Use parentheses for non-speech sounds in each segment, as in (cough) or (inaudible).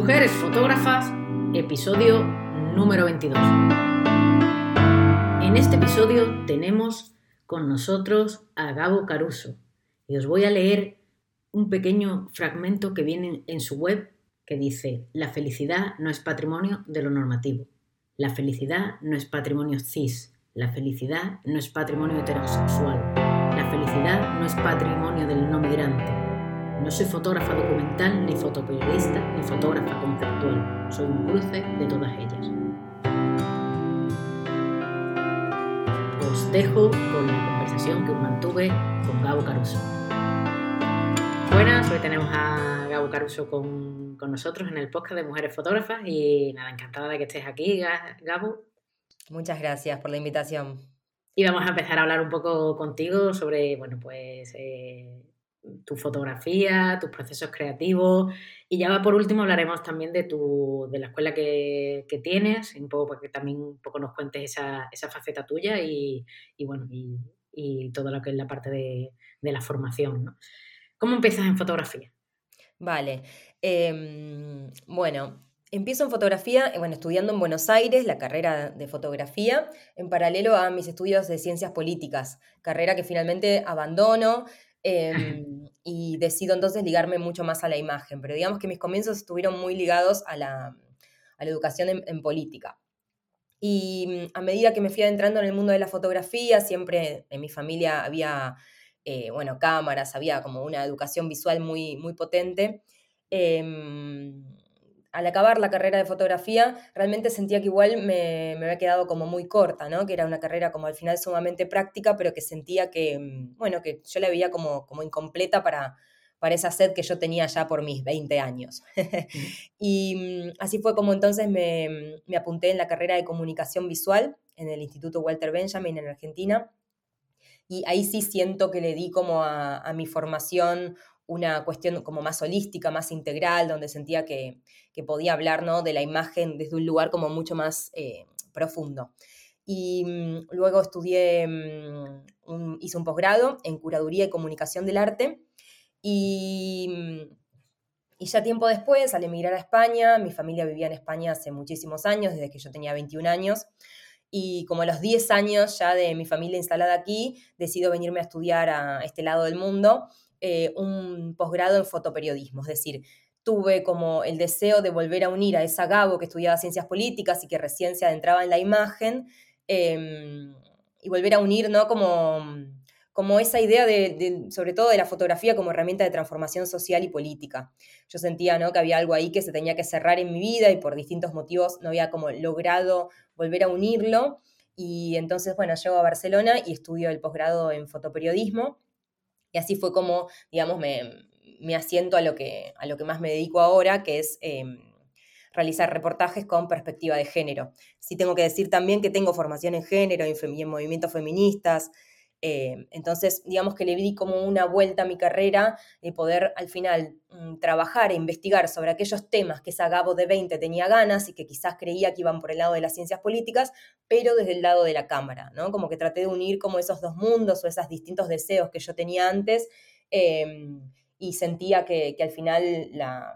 Mujeres Fotógrafas, episodio número 22. En este episodio tenemos con nosotros a Gabo Caruso y os voy a leer un pequeño fragmento que viene en su web que dice, la felicidad no es patrimonio de lo normativo, la felicidad no es patrimonio cis, la felicidad no es patrimonio heterosexual, la felicidad no es patrimonio del no migrante, no soy fotógrafa documental, ni fotoperiodista, ni fotógrafa conceptual. Soy un cruce de todas ellas. Os dejo con la conversación que mantuve con Gabo Caruso. Buenas, hoy tenemos a Gabo Caruso con, con nosotros en el podcast de Mujeres Fotógrafas y nada, encantada de que estés aquí, Gabo. Muchas gracias por la invitación. Y vamos a empezar a hablar un poco contigo sobre, bueno, pues eh, tu fotografía, tus procesos creativos y ya por último hablaremos también de tu de la escuela que, tienes, un poco porque también un poco nos cuentes esa, esa faceta tuya y, bueno y, todo lo que es la parte de, la formación. ¿Cómo empiezas en fotografía? Vale, em, bueno, empiezo en fotografía, bueno, estudiando en Buenos Aires la carrera de fotografía, en paralelo a mis estudios de ciencias políticas, carrera que finalmente abandono Em, (laughs) y decido entonces ligarme mucho más a la imagen, pero digamos que mis comienzos estuvieron muy ligados a la, educación en, política. Y mm, a medida que me fui adentrando en el mundo de la fotografía, siempre en mi familia había, eh, bueno, cámaras, había como una educación visual muy, muy potente. Em, al acabar la carrera de fotografía, realmente sentía que igual me, había quedado como muy corta, ¿no? Que era una carrera como al final sumamente práctica, pero que sentía que, mm, bueno, que yo la veía como, como incompleta para, para esa sed que yo tenía ya por mis 20 años. (laughs) y mm, así fue como entonces me, apunté en la carrera de comunicación visual en el Instituto Walter Benjamin en Argentina. Y ahí sí siento que le di como a, a mi formación una cuestión como más holística, más integral, donde sentía que, podía hablar ¿no? de la imagen desde un lugar como mucho más eh, profundo. Y mm, luego estudié, mm, hice un posgrado en curaduría y comunicación del arte. Y, mm, y ya tiempo después, al emigrar a España, mi familia vivía en España hace muchísimos años, desde que yo tenía 21 años, y como a los 10 años ya de mi familia instalada aquí, decido venirme a estudiar a este lado del mundo eh, un posgrado en fotoperiodismo, es decir, tuve como el deseo de volver a unir a esa Gabo que estudiaba ciencias políticas y que recién se adentraba en la imagen, em, y volver a unir, ¿no? Como, como esa idea de, sobre todo de la fotografía como herramienta de transformación social y política. Yo sentía, ¿no? Que había algo ahí que se tenía que cerrar en mi vida y por distintos motivos no había como logrado volver a unirlo. Y entonces, bueno, llego a Barcelona y estudio el posgrado en fotoperiodismo y así fue como, digamos, me, asiento a lo, que, a lo que más me dedico ahora, que es em, realizar reportajes con perspectiva de género. Sí tengo que decir también que tengo formación en género y en movimientos feministas, eh, entonces, digamos que le di como una vuelta a mi carrera de poder al final mm, trabajar e investigar sobre aquellos temas que esa Gabo de 20 tenía ganas y que quizás creía que iban por el lado de las ciencias políticas, pero desde el lado de la cámara, ¿no? Como que traté de unir como esos dos mundos o esos distintos deseos que yo tenía antes. Em, y sentía que, al final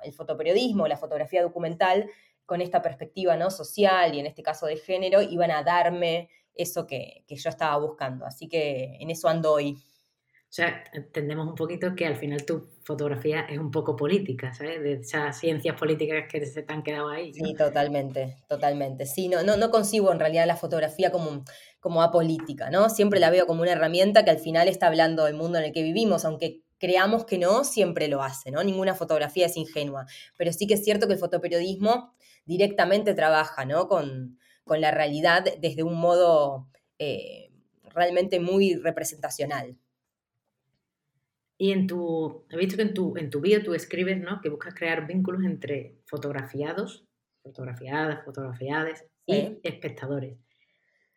el fotoperiodismo, la fotografía documental, con esta perspectiva ¿no? social y en este caso de género, iban a darme eso que, yo estaba buscando. Así que en eso ando hoy. O sea, entendemos un poquito que al final tu fotografía es un poco política, ¿sabes? De esas ciencias políticas que se te han quedado ahí. Sí, totalmente, totalmente. Sí, no, no, no concibo en realidad la fotografía como, como apolítica, ¿no? Siempre la veo como una herramienta que al final está hablando del mundo en el que vivimos, aunque creamos que no, siempre lo hace, ¿no? Ninguna fotografía es ingenua. Pero sí que es cierto que el fotoperiodismo directamente trabaja, ¿no? Con, con la realidad desde un modo eh, realmente muy representacional. Y en tu, he visto que en tu, en tu bio tú escribes, ¿no? Que buscas crear vínculos entre fotografiados, fotografiadas, fotografiadas y espectadores.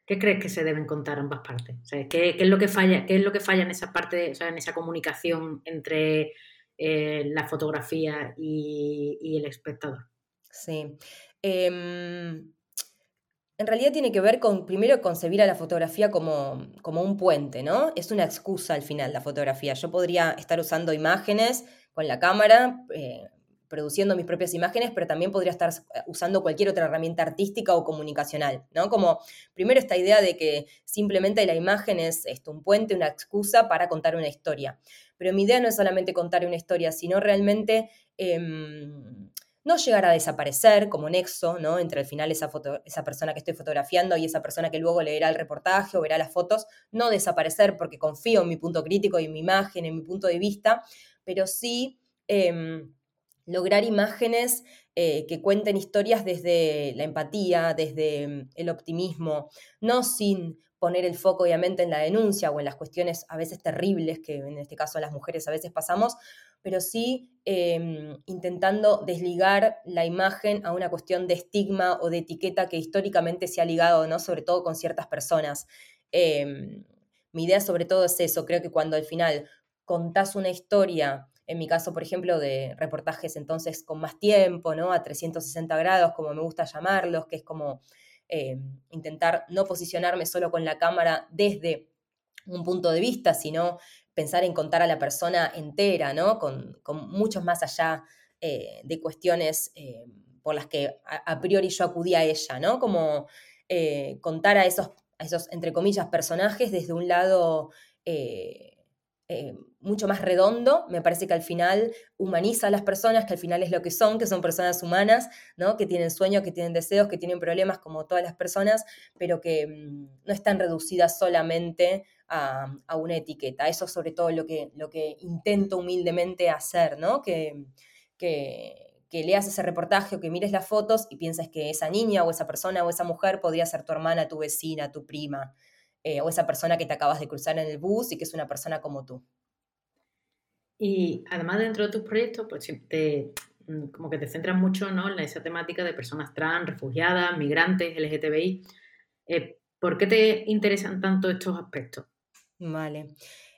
¿Qué crees que se deben contar ambas partes? ¿qué, es lo que falla, ¿Qué es lo que falla en esa parte, en esa comunicación entre eh, la fotografía y, el espectador? Sí. Em, en realidad tiene que ver con, primero, concebir a la fotografía como, como, un puente, ¿no? Es una excusa al final la fotografía. Yo podría estar usando imágenes con la cámara, eh, produciendo mis propias imágenes, pero también podría estar eh, usando cualquier otra herramienta artística o comunicacional, ¿no? Como primero esta idea de que simplemente la imagen es esto, un puente, una excusa para contar una historia. Pero mi idea no es solamente contar una historia, sino realmente em, no llegar a desaparecer como nexo, ¿no? Entre al final esa, foto, esa persona que estoy fotografiando y esa persona que luego leerá el reportaje o verá las fotos, no desaparecer porque confío en mi punto crítico y en mi imagen, en mi punto de vista, pero sí em, lograr imágenes eh, que cuenten historias desde la empatía, desde em, el optimismo, no sin poner el foco obviamente en la denuncia o en las cuestiones a veces terribles que en este caso las mujeres a veces pasamos, pero sí em, intentando desligar la imagen a una cuestión de estigma o de etiqueta que históricamente se ha ligado, ¿no? Sobre todo con ciertas personas. Em, mi idea sobre todo es eso, creo que cuando al final contás una historia, en mi caso, por ejemplo, de reportajes entonces con más tiempo, ¿no? A 360 grados, como me gusta llamarlos, que es como em, intentar no posicionarme solo con la cámara desde un punto de vista, sino pensar en contar a la persona entera, ¿no? Con, muchos más allá eh, de cuestiones eh, por las que a, priori yo acudía a ella, ¿no? Como eh, contar a esos, a esos, entre comillas, personajes desde un lado mucho más redondo, me parece que al final humaniza a las personas, que al final es lo que son, que son personas humanas, ¿no? que tienen sueños, que tienen deseos, que tienen problemas como todas las personas, pero que mm, no están reducidas solamente a, una etiqueta. Eso es sobre todo lo que, lo que intento humildemente hacer, ¿no? Que, que, leas ese reportaje o que mires las fotos y pienses que esa niña o esa persona o esa mujer podría ser tu hermana, tu vecina, tu prima, eh, o esa persona que te acabas de cruzar en el bus y que es una persona como tú. Y además dentro de tus proyectos, pues te, mm, como que te centras mucho ¿no? en esa temática de personas trans, refugiadas, migrantes, LGTBI. Eh, ¿Por qué te interesan tanto estos aspectos? Vale.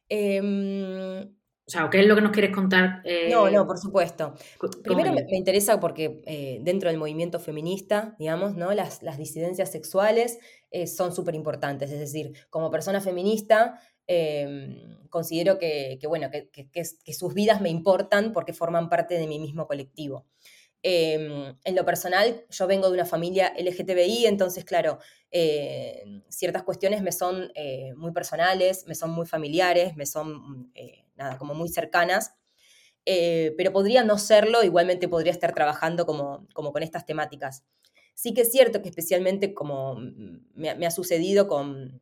Em, o sea, ¿qué es lo que nos quieres contar? no, no, por supuesto. Primero me, interesa porque eh, dentro del movimiento feminista, digamos, ¿no? Las, disidencias sexuales eh, son súper importantes. Es decir, como persona feminista, em, considero que, bueno, que, sus vidas me importan porque forman parte de mi mismo colectivo. Em, en lo personal, yo vengo de una familia LGTBI, entonces, claro, eh, ciertas cuestiones me son eh, muy personales, me son muy familiares, me son, nada, como muy cercanas, pero podría no serlo, igualmente podría estar trabajando como, como con estas temáticas. Sí que es cierto que especialmente como me, ha sucedido con,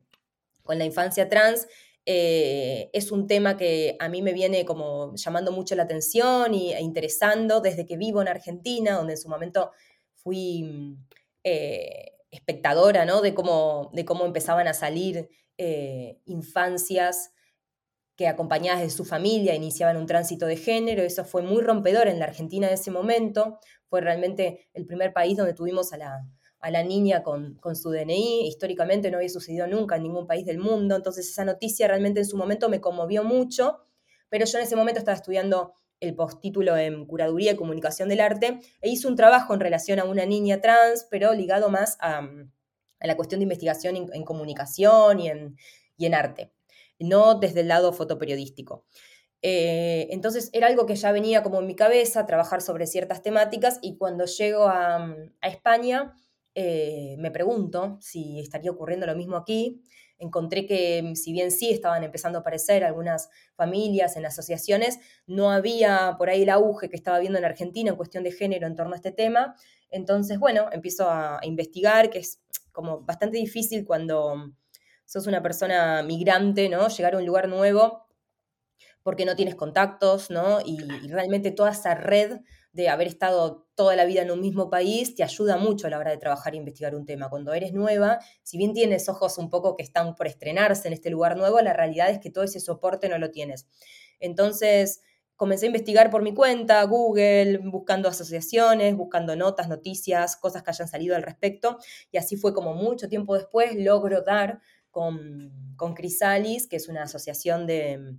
con la infancia trans, eh, es un tema que a mí me viene como llamando mucho la atención y, e interesando desde que vivo en Argentina, donde en su momento fui eh, espectadora ¿no? de, cómo, de cómo empezaban a salir eh, infancias que acompañadas de su familia iniciaban un tránsito de género. Eso fue muy rompedor en la Argentina en ese momento. Fue realmente el primer país donde tuvimos a la, a la niña con, su DNI. Históricamente no había sucedido nunca en ningún país del mundo, entonces esa noticia realmente en su momento me conmovió mucho, pero yo en ese momento estaba estudiando el postítulo en Curaduría y Comunicación del Arte e hice un trabajo en relación a una niña trans, pero ligado más a, la cuestión de investigación en, comunicación y en, en arte, no desde el lado fotoperiodístico. Eh, entonces era algo que ya venía como en mi cabeza, trabajar sobre ciertas temáticas y cuando llego a, a España eh, me pregunto si estaría ocurriendo lo mismo aquí. Encontré que mm, si bien sí estaban empezando a aparecer algunas familias en asociaciones, no había por ahí el auge que estaba viendo en Argentina en cuestión de género en torno a este tema. Entonces, bueno, empiezo a, investigar, que es como bastante difícil cuando sos una persona migrante, ¿no? Llegar a un lugar nuevo porque no tienes contactos, ¿no? y realmente toda esa red de haber estado toda la vida en un mismo país te ayuda mucho a la hora de trabajar e investigar un tema. Cuando eres nueva, si bien tienes ojos un poco que están por estrenarse en este lugar nuevo, la realidad es que todo ese soporte no lo tienes. Entonces, comencé a investigar por mi cuenta, Google, buscando asociaciones, buscando notas, noticias, cosas que hayan salido al respecto, y así fue como mucho tiempo después logro dar con, con Crisalis, que es una asociación de,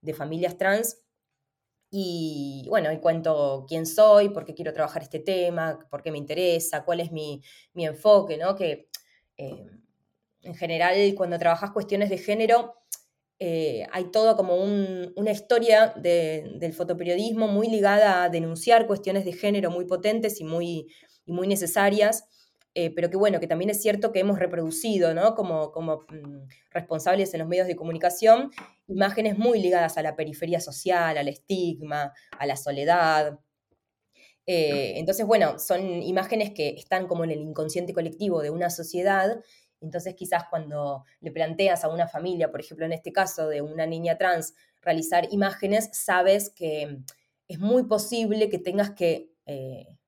de familias trans, y bueno, y cuento quién soy, por qué quiero trabajar este tema, por qué me interesa, cuál es mi, enfoque, ¿no? Que eh, en general cuando trabajas cuestiones de género, eh, hay toda como una historia del fotoperiodismo muy ligada a denunciar cuestiones de género muy potentes y muy, muy necesarias, eh, pero que bueno, que también es cierto que hemos reproducido, ¿no? Como, como mm, responsables en los medios de comunicación, imágenes muy ligadas a la periferia social, al estigma, a la soledad. Eh, entonces, bueno, son imágenes que están como en el inconsciente colectivo de una sociedad entonces quizás cuando le planteas a una familia, por ejemplo en este caso de una niña trans, realizar imágenes, sabes que es muy posible que tengas que eh,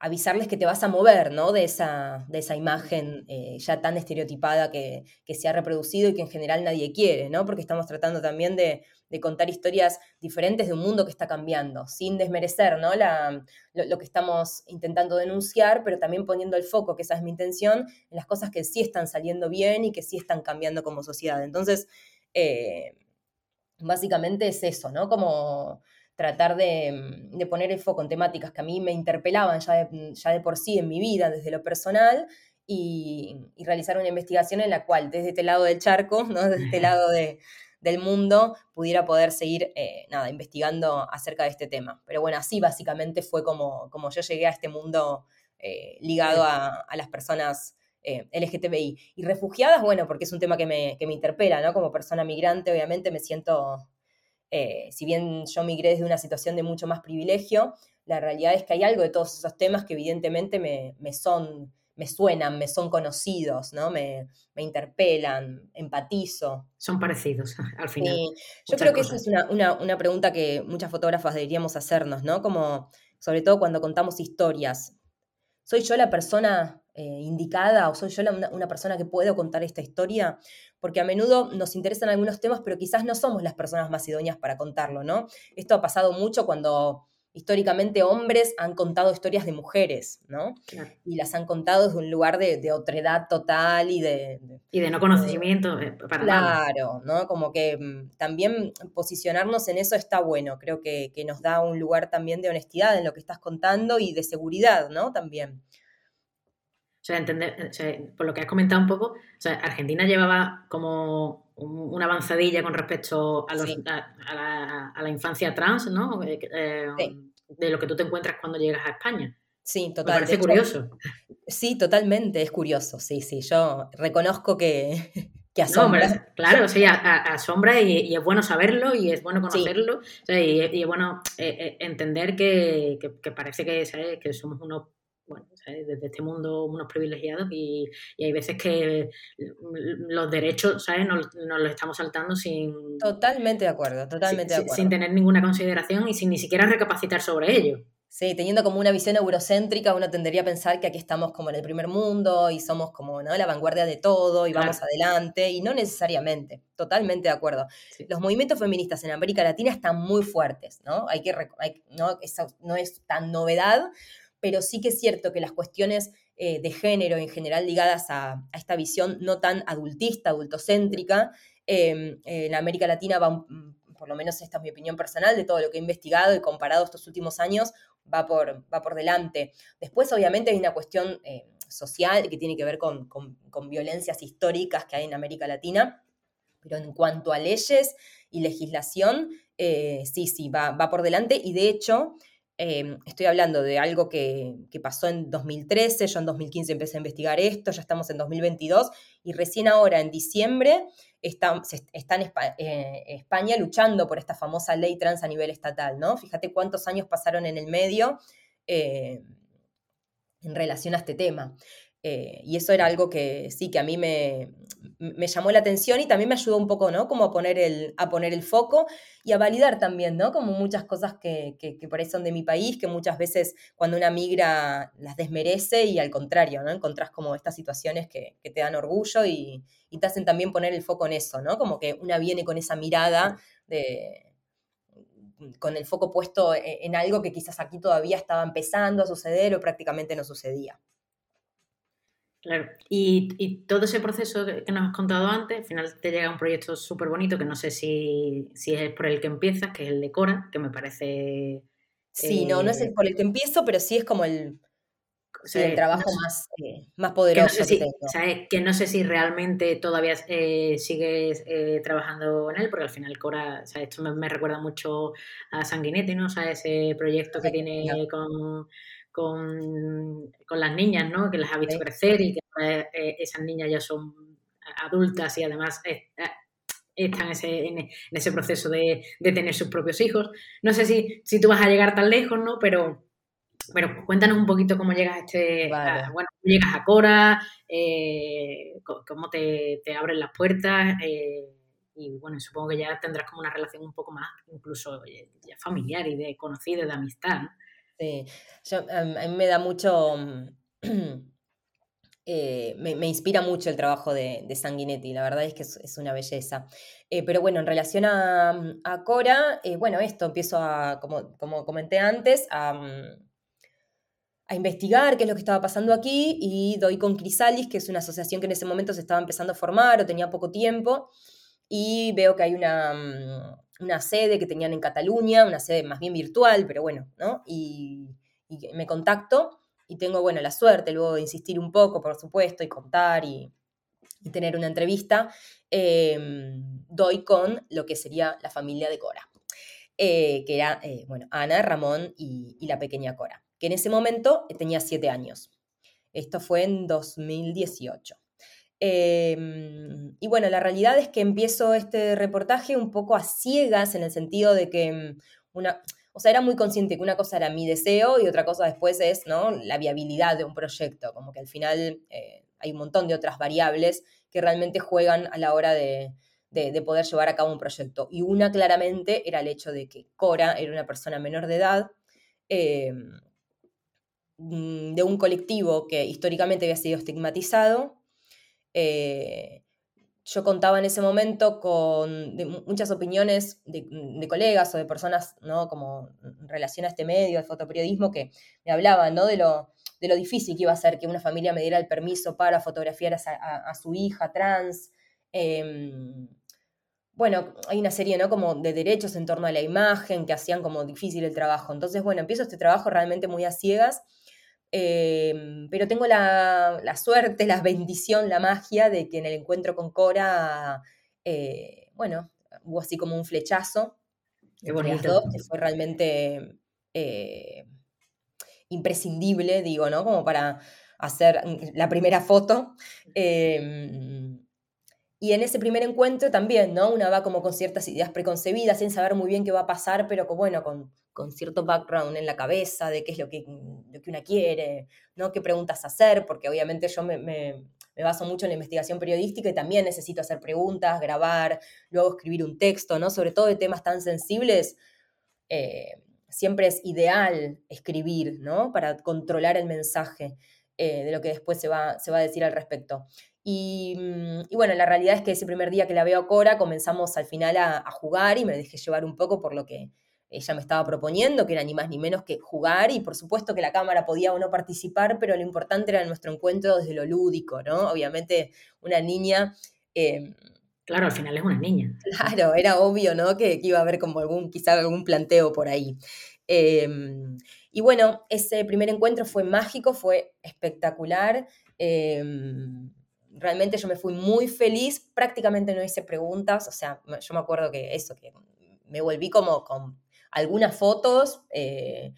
avisarles que te vas a mover, ¿no? De esa, de esa imagen eh, ya tan estereotipada que, se ha reproducido y que en general nadie quiere, ¿no? Porque estamos tratando también de, contar historias diferentes de un mundo que está cambiando, sin desmerecer, ¿no? Lo, que estamos intentando denunciar, pero también poniendo el foco, que esa es mi intención, en las cosas que sí están saliendo bien y que sí están cambiando como sociedad. Entonces, eh, básicamente es eso, ¿no? Como tratar mm, de, poner el foco en temáticas que a mí me interpelaban ya de, ya de por sí en mi vida, desde lo personal, y, realizar una investigación en la cual desde este lado del charco, (laughs) ¿no? desde este lado del mundo, pudiera poder seguir eh, nada, investigando acerca de este tema. Pero bueno, así básicamente fue como, como yo llegué a este mundo eh, ligado a, las personas eh, LGTBI. Y refugiadas, bueno, porque es un tema que me, que me interpela, ¿no? Como persona migrante, obviamente me siento eh, si bien yo migré desde una situación de mucho más privilegio, la realidad es que hay algo de todos esos temas que evidentemente me, son, me suenan, me son conocidos, ¿no? Me, interpelan, empatizo. Son parecidos (laughs) al final. yo creo que esa es una, pregunta que muchas fotógrafas deberíamos hacernos, ¿no? Como, sobre todo cuando contamos historias. ¿Soy yo la persona eh, indicada o soy yo una, una, persona que puedo contar esta historia? porque a menudo nos interesan algunos temas, pero quizás no somos las personas más idóneas para contarlo, ¿no? Esto ha pasado mucho cuando históricamente hombres han contado historias de mujeres, ¿no? Y las han contado desde un lugar de, otredad total y de... y de no conocimiento eh, para Claro, ¿no? Como que mm, también posicionarnos en eso está bueno, creo que, que, nos da un lugar también de honestidad en lo que estás contando y de seguridad, ¿no? También. O sea, entender, por lo que has comentado un poco, o sea, Argentina llevaba como una avanzadilla con respecto a, la, infancia trans, ¿no? Eh, eh, de lo que tú te encuentras cuando llegas a España. Sí, total. Me parece curioso. Sí, totalmente, es curioso, sí, sí. Yo reconozco que, (laughs) que asombra. claro, sí, asombra y, es bueno saberlo y es bueno conocerlo y, es bueno eh, entender que, parece que, que somos unos bueno, desde este mundo unos privilegiados y, hay veces que los derechos, ¿sabes? Nos, los estamos saltando sin... Totalmente de acuerdo, totalmente de acuerdo. Sin tener ninguna consideración y sin ni siquiera recapacitar sobre ello. Sí, teniendo como una visión eurocéntrica, uno tendería a pensar que aquí estamos como en el primer mundo y somos como ¿no? la vanguardia de todo y vamos adelante, y no necesariamente, totalmente de acuerdo. Los movimientos feministas en América Latina están muy fuertes, ¿no? Hay que, ¿no? Eso no es tan novedad, pero sí que es cierto que las cuestiones eh, de género en general ligadas a, esta visión no tan adultista, adultocéntrica, em, en América Latina va, por lo menos esta es mi opinión personal, de todo lo que he investigado y comparado estos últimos años, va por, va por delante. Después, obviamente, hay una cuestión eh, social que tiene que ver con, violencias históricas que hay en América Latina, pero en cuanto a leyes y legislación, eh, sí, sí, va, va por delante y de hecho... Em, estoy hablando de algo que, pasó en 2013, yo en 2015 empecé a investigar esto, ya estamos en 2022 y recién ahora en diciembre está, en eh, España luchando por esta famosa ley trans a nivel estatal, ¿no? Fíjate cuántos años pasaron en el medio eh, en relación a este tema. Eh, y eso era algo que sí, que a mí me, llamó la atención y también me ayudó un poco, ¿no? Como a poner el, a poner el foco y a validar también, ¿no? Como muchas cosas que, que, por ahí son de mi país, que muchas veces cuando una migra las desmerece y al contrario, ¿no? Encontrás como estas situaciones que, te dan orgullo y, te hacen también poner el foco en eso, ¿no? Como que una viene con esa mirada de con el foco puesto e, en algo que quizás aquí todavía estaba empezando a suceder o prácticamente no sucedía. Claro, y, todo ese proceso que nos has contado antes, al final te llega un proyecto súper bonito que no sé si, es por el que empiezas, que es el de Cora, que me parece... Sí, no, no es el por el que empiezo, pero sí es como el... el trabajo más, eh, más poderoso que, que, no sé si realmente todavía eh, sigues eh, trabajando en él, porque al final Cora, esto me, recuerda mucho a Sanguinetti, ¿no? O sea, ese proyecto que tiene con, con, las niñas, ¿no? Que las ha visto crecer y que esas niñas ya son adultas y además están en ese, proceso de, tener sus propios hijos. No sé si, si tú vas a llegar tan lejos, ¿no? Pero pero cuéntanos un poquito cómo llegas a este, bueno, llegas a Cora, eh, cómo te, abren las puertas eh, y bueno, supongo que ya tendrás como una relación un poco más incluso familiar y de conocido, de amistad. Sí, a mí me da mucho, (clears throat) eh, me, inspira mucho el trabajo de, Sanguinetti, la verdad es que es, una belleza. pero bueno, en relación a, Cora, bueno, esto empiezo a, como, como comenté antes, a a investigar qué es lo que estaba pasando aquí y doy con Crisalis, que es una asociación que en ese momento se estaba empezando a formar o tenía poco tiempo, y veo que hay una, mm, una sede que tenían en Cataluña, una sede más bien virtual, pero bueno, ¿no? Y, me contacto y tengo, bueno, la suerte luego de insistir un poco, por supuesto, y contar y, tener una entrevista, em, doy con lo que sería la familia de Cora, eh, que era, eh, bueno, Ana, Ramón y la pequeña Cora que en ese momento tenía siete años. Esto fue en 2018. Em, y bueno, la realidad es que empiezo este reportaje un poco a ciegas en el sentido de que mm, una, o sea, era muy consciente que una cosa era mi deseo y otra cosa después es ¿no? la viabilidad de un proyecto, como que al final eh, hay un montón de otras variables que realmente juegan a la hora de, de, poder llevar a cabo un proyecto. Y una claramente era el hecho de que Cora era una persona menor de edad, em, Mm, de un colectivo que históricamente había sido estigmatizado. Eh, yo contaba en ese momento con muchas opiniones de, colegas o de personas, ¿no? Como en relación a este medio de fotoperiodismo que me hablaban, ¿no? De lo, de lo difícil que iba a ser que una familia me diera el permiso para fotografiar a, su hija trans. Em, bueno, hay una serie, ¿no? Como de derechos en torno a la imagen que hacían como difícil el trabajo. Entonces, bueno, empiezo este trabajo realmente muy a ciegas Em, pero tengo la, suerte, la bendición, la magia de que en el encuentro con Cora, eh, bueno, hubo así como un flechazo Qué bonito. que fue realmente eh, imprescindible, digo, ¿no? Como para hacer la primera foto. Em, y en ese primer encuentro también, ¿no? Una va como con ciertas ideas preconcebidas, sin saber muy bien qué va a pasar, pero bueno, con, con cierto background en la cabeza de qué es lo que, lo que una quiere, ¿no? qué preguntas hacer, porque obviamente yo me, me, baso mucho en la investigación periodística y también necesito hacer preguntas, grabar, luego escribir un texto, ¿no? sobre todo de temas tan sensibles. Eh, siempre es ideal escribir, ¿no? Para controlar el mensaje eh, de lo que después se va, se va a decir al respecto. Y, mm, y, bueno, la realidad es que ese primer día que la veo a Cora comenzamos al final a jugar y me dejé llevar un poco por lo que ella me estaba proponiendo, que era ni más ni menos que jugar, y por supuesto que la cámara podía o no participar, pero lo importante era nuestro encuentro desde lo lúdico, ¿no? Obviamente una niña... Em, claro, al final es una niña. Claro, era obvio, ¿no? Que, iba a haber como algún, quizá algún planteo por ahí. Em, y bueno, ese primer encuentro fue mágico, fue espectacular. Em, realmente yo me fui muy feliz, prácticamente no hice preguntas, o sea, yo me acuerdo que eso, que me volví como con algunas fotos, eh,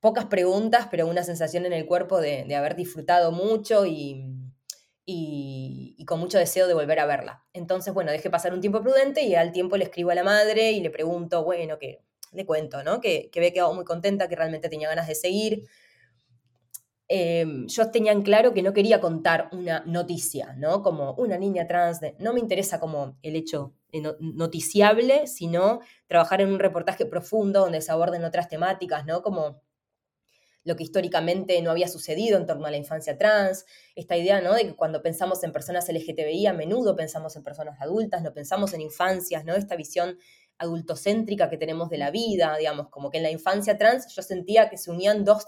pocas preguntas, pero una sensación en el cuerpo de, haber disfrutado mucho y, y, con mucho deseo de volver a verla. Entonces, bueno, dejé pasar un tiempo prudente y al tiempo le escribo a la madre y le pregunto, bueno, que le cuento, ¿no? Que, que había quedado muy contenta, que realmente tenía ganas de seguir. Em, yo tenía en claro que no quería contar una noticia, ¿no? Como una niña trans, no me interesa como el hecho noticiable, sino trabajar en un reportaje profundo donde se aborden otras temáticas, ¿no? Como lo que históricamente no había sucedido en torno a la infancia trans, esta idea ¿no? de que cuando pensamos en personas LGTBI a menudo pensamos en personas adultas, no pensamos en infancias, ¿no? esta visión adultocéntrica que tenemos de la vida, digamos, como que en la infancia trans yo sentía que se unían dos,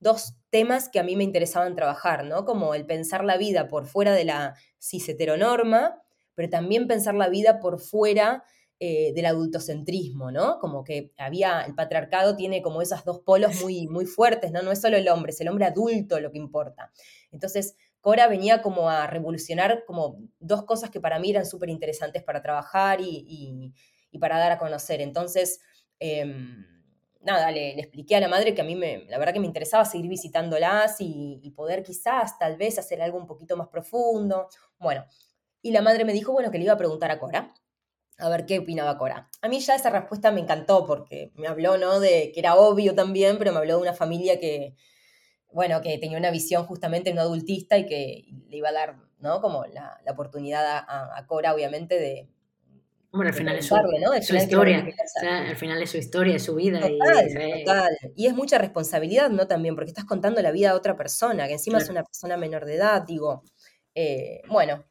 dos temas que a mí me interesaban trabajar, ¿no? como el pensar la vida por fuera de la cis heteronorma pero también pensar la vida por fuera eh, del adultocentrismo, ¿no? Como que había, el patriarcado tiene como esos dos polos muy, muy fuertes, ¿no? No es solo el hombre, es el hombre adulto lo que importa. Entonces, Cora venía como a revolucionar como dos cosas que para mí eran súper interesantes para trabajar y, para dar a conocer. Entonces, em, nada, le, expliqué a la madre que a mí me, la verdad que me interesaba seguir visitándolas y, y, poder quizás, tal vez, hacer algo un poquito más profundo. Bueno, y la madre me dijo, bueno, que le iba a preguntar a Cora a ver qué opinaba Cora. A mí ya esa respuesta me encantó porque me habló, ¿no? De que era obvio también, pero me habló de una familia que, bueno, que tenía una visión justamente no adultista y que le iba a dar, ¿no? Como la, oportunidad a, Cora, obviamente, de... Bueno, al final es su, historia, al final es su historia, es su vida. y, total. y es mucha responsabilidad, ¿no? También, porque estás contando la vida de otra persona, que encima es una persona menor de edad, digo. Eh, bueno,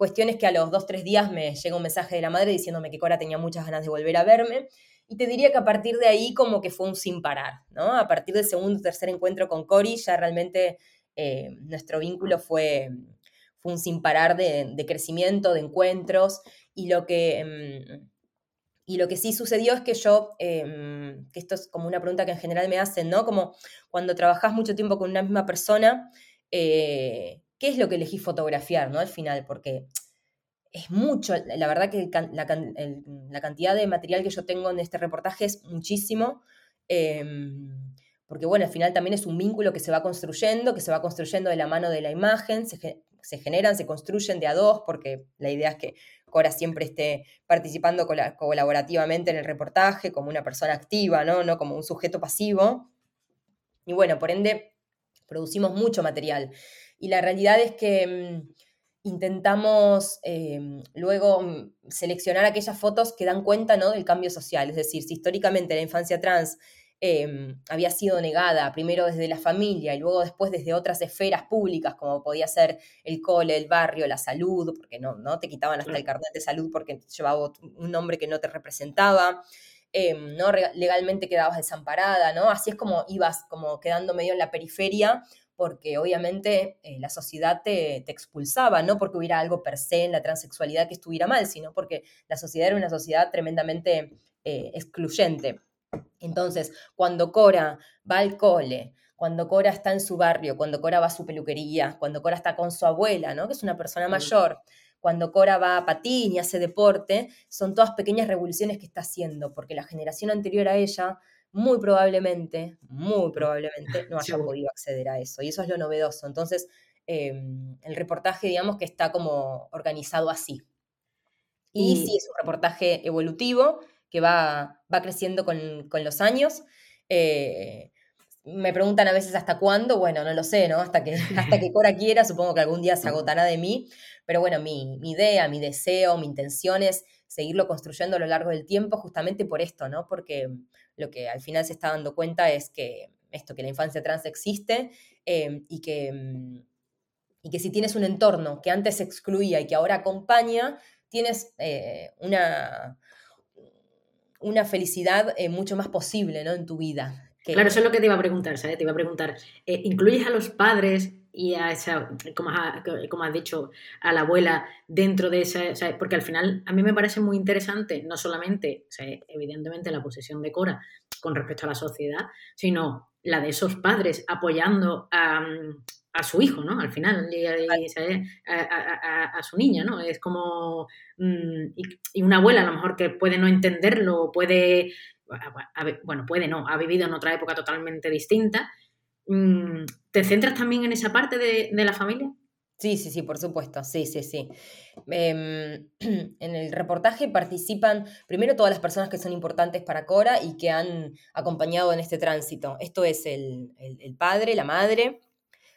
Cuestiones que a los dos, tres días me llega un mensaje de la madre diciéndome que Cora tenía muchas ganas de volver a verme. Y te diría que a partir de ahí como que fue un sin parar, ¿no? A partir del segundo tercer encuentro con Cori ya realmente eh, nuestro vínculo fue, fue un sin parar de, crecimiento, de encuentros. Y lo que... Em, y lo que sí sucedió es que yo, em, que esto es como una pregunta que en general me hacen, ¿no? Como cuando trabajas mucho tiempo con una misma persona, eh, qué es lo que elegí fotografiar, ¿no? Al final, porque es mucho, la verdad que la, cantidad de material que yo tengo en este reportaje es muchísimo, em, porque bueno, al final también es un vínculo que se va construyendo, que se va construyendo de la mano de la imagen, se, generan, se construyen de a dos, porque la idea es que Cora siempre esté participando colaborativamente en el reportaje, como una persona activa, ¿no? No como un sujeto pasivo. Y bueno, por ende, producimos mucho material. Y la realidad es que mm, intentamos em, luego mm, seleccionar aquellas fotos que dan cuenta ¿no? del cambio social. Es decir, si históricamente la infancia trans em, había sido negada, primero desde la familia y luego después desde otras esferas públicas, como podía ser el cole, el barrio, la salud, porque no, no te quitaban hasta el carnet de salud porque llevaba un nombre que no te representaba. Em, ¿no? legalmente quedabas desamparada, ¿no? Así es como ibas como quedando medio en la periferia porque obviamente eh, la sociedad te, expulsaba, no porque hubiera algo per se en la transexualidad que estuviera mal, sino porque la sociedad era una sociedad tremendamente eh, excluyente. Entonces, cuando Cora va al cole, cuando Cora está en su barrio, cuando Cora va a su peluquería, cuando Cora está con su abuela, ¿no? que es una persona mayor, cuando Cora va a patín y hace deporte, son todas pequeñas revoluciones que está haciendo, porque la generación anterior a ella muy probablemente, muy probablemente no haya podido acceder a eso. Y eso es lo novedoso. Entonces, em, el reportaje, digamos que está como organizado así. Y, sí, es un reportaje evolutivo que va, va creciendo con, los años. Eh, me preguntan a veces hasta cuándo, bueno, no lo sé, ¿no? Hasta que, (laughs) hasta que (laughs) Cora quiera, supongo que algún día se agotará de mí, pero bueno, mi, mi idea, mi deseo, mi intención es seguirlo construyendo a lo largo del tiempo justamente por esto, ¿no? Porque lo que al final se está dando cuenta es que esto, que la infancia trans existe em, y, que, mm, y que si tienes un entorno que antes excluía y que ahora acompaña, tienes eh, una, una felicidad eh, mucho más posible ¿no? en tu vida. Claro, eso es lo que te iba a preguntar, ¿sabes? Te iba a preguntar, eh, ¿incluyes a los padres y a esa, como has, como has dicho, a la abuela dentro de esa, porque al final a mí me parece muy interesante, no solamente, evidentemente, la posesión de Cora con respecto a la sociedad, sino la de esos padres apoyando a, su hijo, ¿no? Al final, a, su niña, ¿no? Es como, mm, y, una abuela a lo mejor que puede no entenderlo, puede, bueno, puede no, ha vivido en otra época totalmente distinta, ¿Te centras también en esa parte de, la familia? Sí, sí, sí, por supuesto, sí, sí, sí. Em, (clears throat) en el reportaje participan primero todas las personas que son importantes para Cora y que han acompañado en este tránsito. Esto es el, el padre, la madre,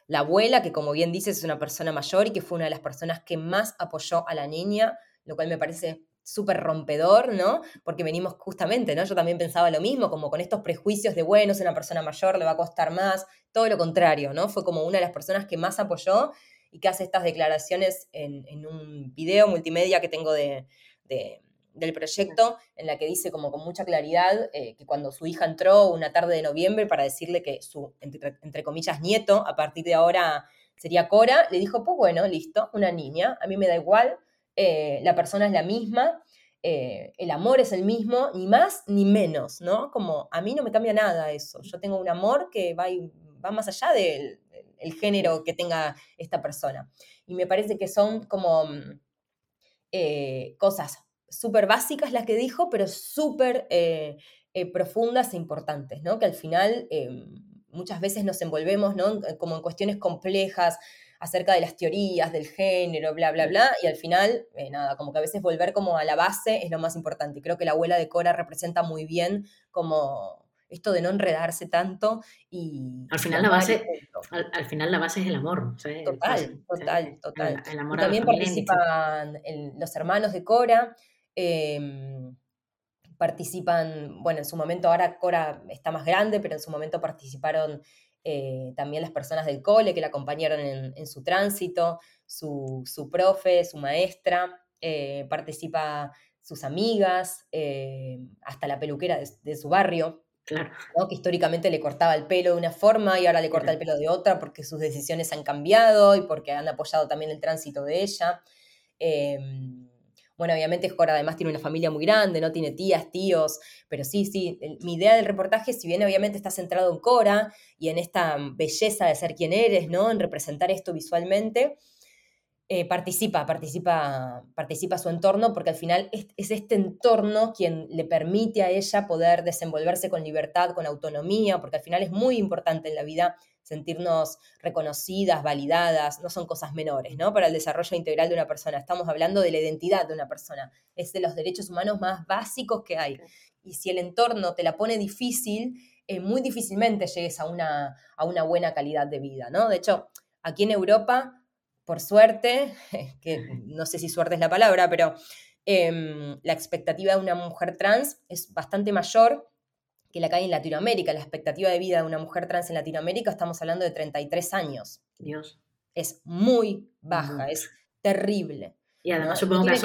la abuela, que como bien dices es una persona mayor y que fue una de las personas que más apoyó a la niña, lo cual me parece súper rompedor, ¿no? Porque venimos justamente, ¿no? Yo también pensaba lo mismo, como con estos prejuicios de, bueno, es una persona mayor, le va a costar más, todo lo contrario, ¿no? Fue como una de las personas que más apoyó y que hace estas declaraciones en, un video multimedia que tengo de, del proyecto, en la que dice como con mucha claridad eh, que cuando su hija entró una tarde de noviembre para decirle que su, entre comillas, nieto, a partir de ahora sería Cora, le dijo, pues bueno, listo, una niña, a mí me da igual, eh, la persona es la misma. eh, el amor es el mismo, ni más ni menos, ¿no? Como a mí no me cambia nada eso. Yo tengo un amor que va, va más allá del género que tenga esta persona. Y me parece que son como mm, eh, cosas súper básicas las que dijo, pero súper profundas e importantes, ¿no? Que al final muchas veces nos envolvemos, ¿no? Como en cuestiones complejas, acerca de las teorías, del género, bla, bla, bla, y al final, eh, nada, como que a veces volver como a la base es lo más importante. Y creo que la abuela de Cora representa muy bien como esto de no enredarse tanto y... Al final, la base, al, final la base es el amor. Total, total, total. también participan los hermanos de Cora. Em, participan, bueno, en su momento ahora Cora está más grande, pero en su momento participaron eh, también las personas del cole que la acompañaron en, su tránsito, su, profe, su maestra, eh, participa sus amigas, eh, hasta la peluquera de, su barrio, claro. que históricamente le cortaba el pelo de una forma y ahora le corta el pelo de otra porque sus decisiones han cambiado y porque han apoyado también el tránsito de ella. Bueno, obviamente Cora además tiene una familia muy grande, no tiene tías, tíos, pero sí, sí, mi idea del reportaje, si bien obviamente está centrado en Cora y en esta belleza de ser quien eres, ¿no? En representar esto visualmente, eh, participa, participa, participa su entorno, porque al final es, este entorno quien le permite a ella poder desenvolverse con libertad, con autonomía, porque al final es muy importante en la vida sentirnos reconocidas, validadas, no son cosas menores, ¿no? Para el desarrollo integral de una persona. Estamos hablando de la identidad de una persona. Es de los derechos humanos más básicos que hay. Y si el entorno te la pone difícil, eh, muy difícilmente llegues a una, a una buena calidad de vida, ¿no? De hecho, aquí en Europa, por suerte, (laughs) que (laughs) no sé si suerte es la palabra, pero em, la expectativa de una mujer trans es bastante mayor que la que hay en Latinoamérica. La expectativa de vida de una mujer trans en Latinoamérica, estamos hablando de 33 años. Dios. Es muy baja, es terrible. Y además supongo que,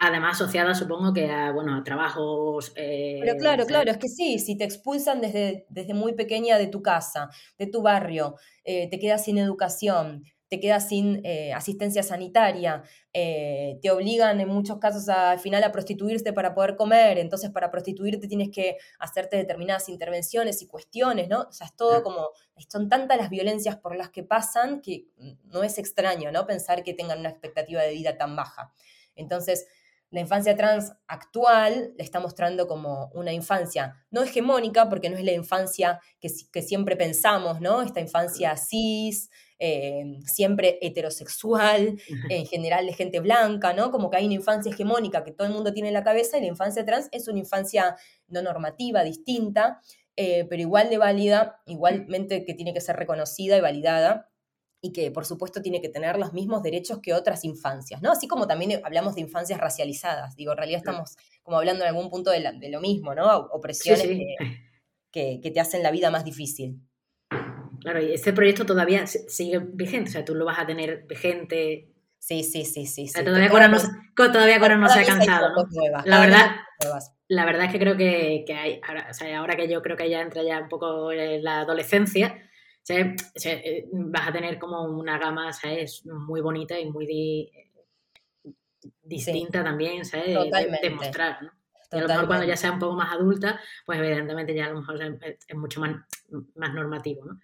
además asociada supongo que a, bueno, a trabajos... Eh, Pero claro, claro, es que sí, si te expulsan desde, desde muy pequeña de tu casa, de tu barrio, eh, te quedas sin educación, te quedas sin eh, asistencia sanitaria, eh, te obligan en muchos casos al final a prostituirte para poder comer, entonces para prostituirte tienes que hacerte determinadas intervenciones y cuestiones, ¿no? O sea, es todo como, son tantas las violencias por las que pasan que no es extraño, ¿no? Pensar que tengan una expectativa de vida tan baja. Entonces, la infancia trans actual le está mostrando como una infancia no hegemónica, porque no es la infancia que, que siempre pensamos, ¿no? Esta infancia cis, eh, siempre heterosexual, en general de gente blanca, ¿no? Como que hay una infancia hegemónica que todo el mundo tiene en la cabeza y la infancia trans es una infancia no normativa, distinta, eh, pero igual de válida, igualmente que tiene que ser reconocida y validada y que por supuesto tiene que tener los mismos derechos que otras infancias, ¿no? Así como también hablamos de infancias racializadas, digo, en realidad estamos como hablando en algún punto de, lo mismo, ¿no? Opresiones Que, te hacen la vida más difícil. Claro, y este proyecto todavía sigue vigente, o sea, tú lo vas a tener vigente. Sí, sí, sí, sí. todavía Cora no, todavía no se ha cansado, ¿no? La verdad, la verdad es que creo que, hay, ahora, o sea, ahora que yo creo que ya entra ya un poco en la adolescencia, eh, vas a tener como una gama, ¿sabes? Muy bonita y muy distinta también, ¿sabes? De, mostrar, ¿no? Y a lo mejor cuando ya sea un poco más adulta, pues evidentemente ya a lo mejor es, mucho más, más normativo, ¿no?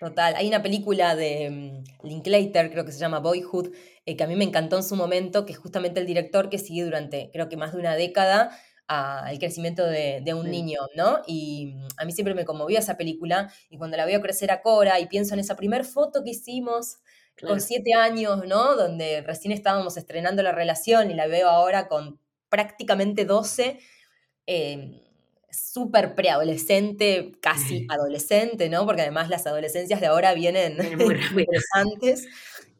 Total. Hay una película de mm, Linklater, creo que se llama Boyhood, eh, que a mí me encantó en su momento, que es justamente el director que sigue durante, creo que más de una década, al crecimiento de, un niño, ¿no? Y mm, a mí siempre me conmovió esa película y cuando la veo crecer a Cora y pienso en esa primera foto que hicimos con siete años, ¿no? Donde recién estábamos estrenando la relación y la veo ahora con prácticamente 12, eh, súper preadolescente, casi (laughs) adolescente, ¿no? Porque además las adolescencias de ahora vienen muy (laughs) interesantes.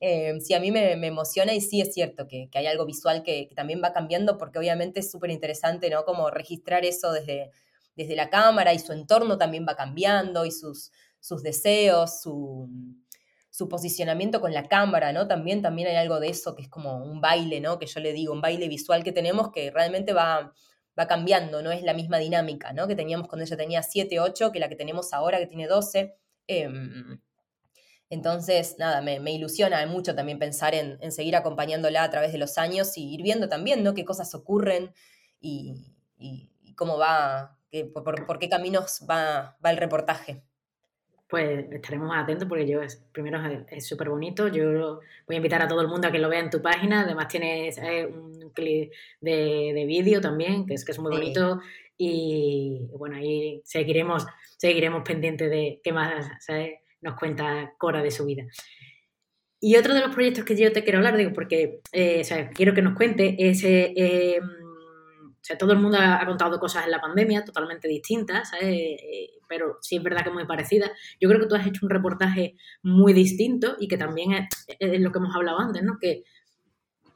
Eh, sí, a mí me, emociona y sí es cierto que, hay algo visual que, también va cambiando porque obviamente es súper interesante, ¿no? Como registrar eso desde, desde la cámara y su entorno también va cambiando y sus, sus deseos, su, su posicionamiento con la cámara, ¿no? También, también hay algo de eso que es como un baile, ¿no? Que yo le digo, un baile visual que tenemos que realmente va, va cambiando, no es la misma dinámica, ¿no? Que teníamos cuando ella tenía 7, 8, que la que tenemos ahora que tiene 12. Entonces, nada, me, ilusiona mucho también pensar en, seguir acompañándola a través de los años y ir viendo también, ¿no? Qué cosas ocurren y, cómo va, por, qué caminos va, va el reportaje. Pues estaremos atentos porque yo, primero es súper bonito, yo voy a invitar a todo el mundo a que lo vea en tu página, además tienes un clip de, de vídeo también, que es que es muy bonito. Y bueno, ahí seguiremos, seguiremos pendientes de qué más nos cuenta Cora de su vida. Y otro de los proyectos que yo te quiero hablar, digo, porque eh, quiero que nos cuente, es eh, o sea, todo el mundo ha, contado cosas en la pandemia totalmente distintas, eh, pero sí es verdad que muy parecidas. Yo creo que tú has hecho un reportaje muy distinto y que también es, lo que hemos hablado antes, ¿no? Que,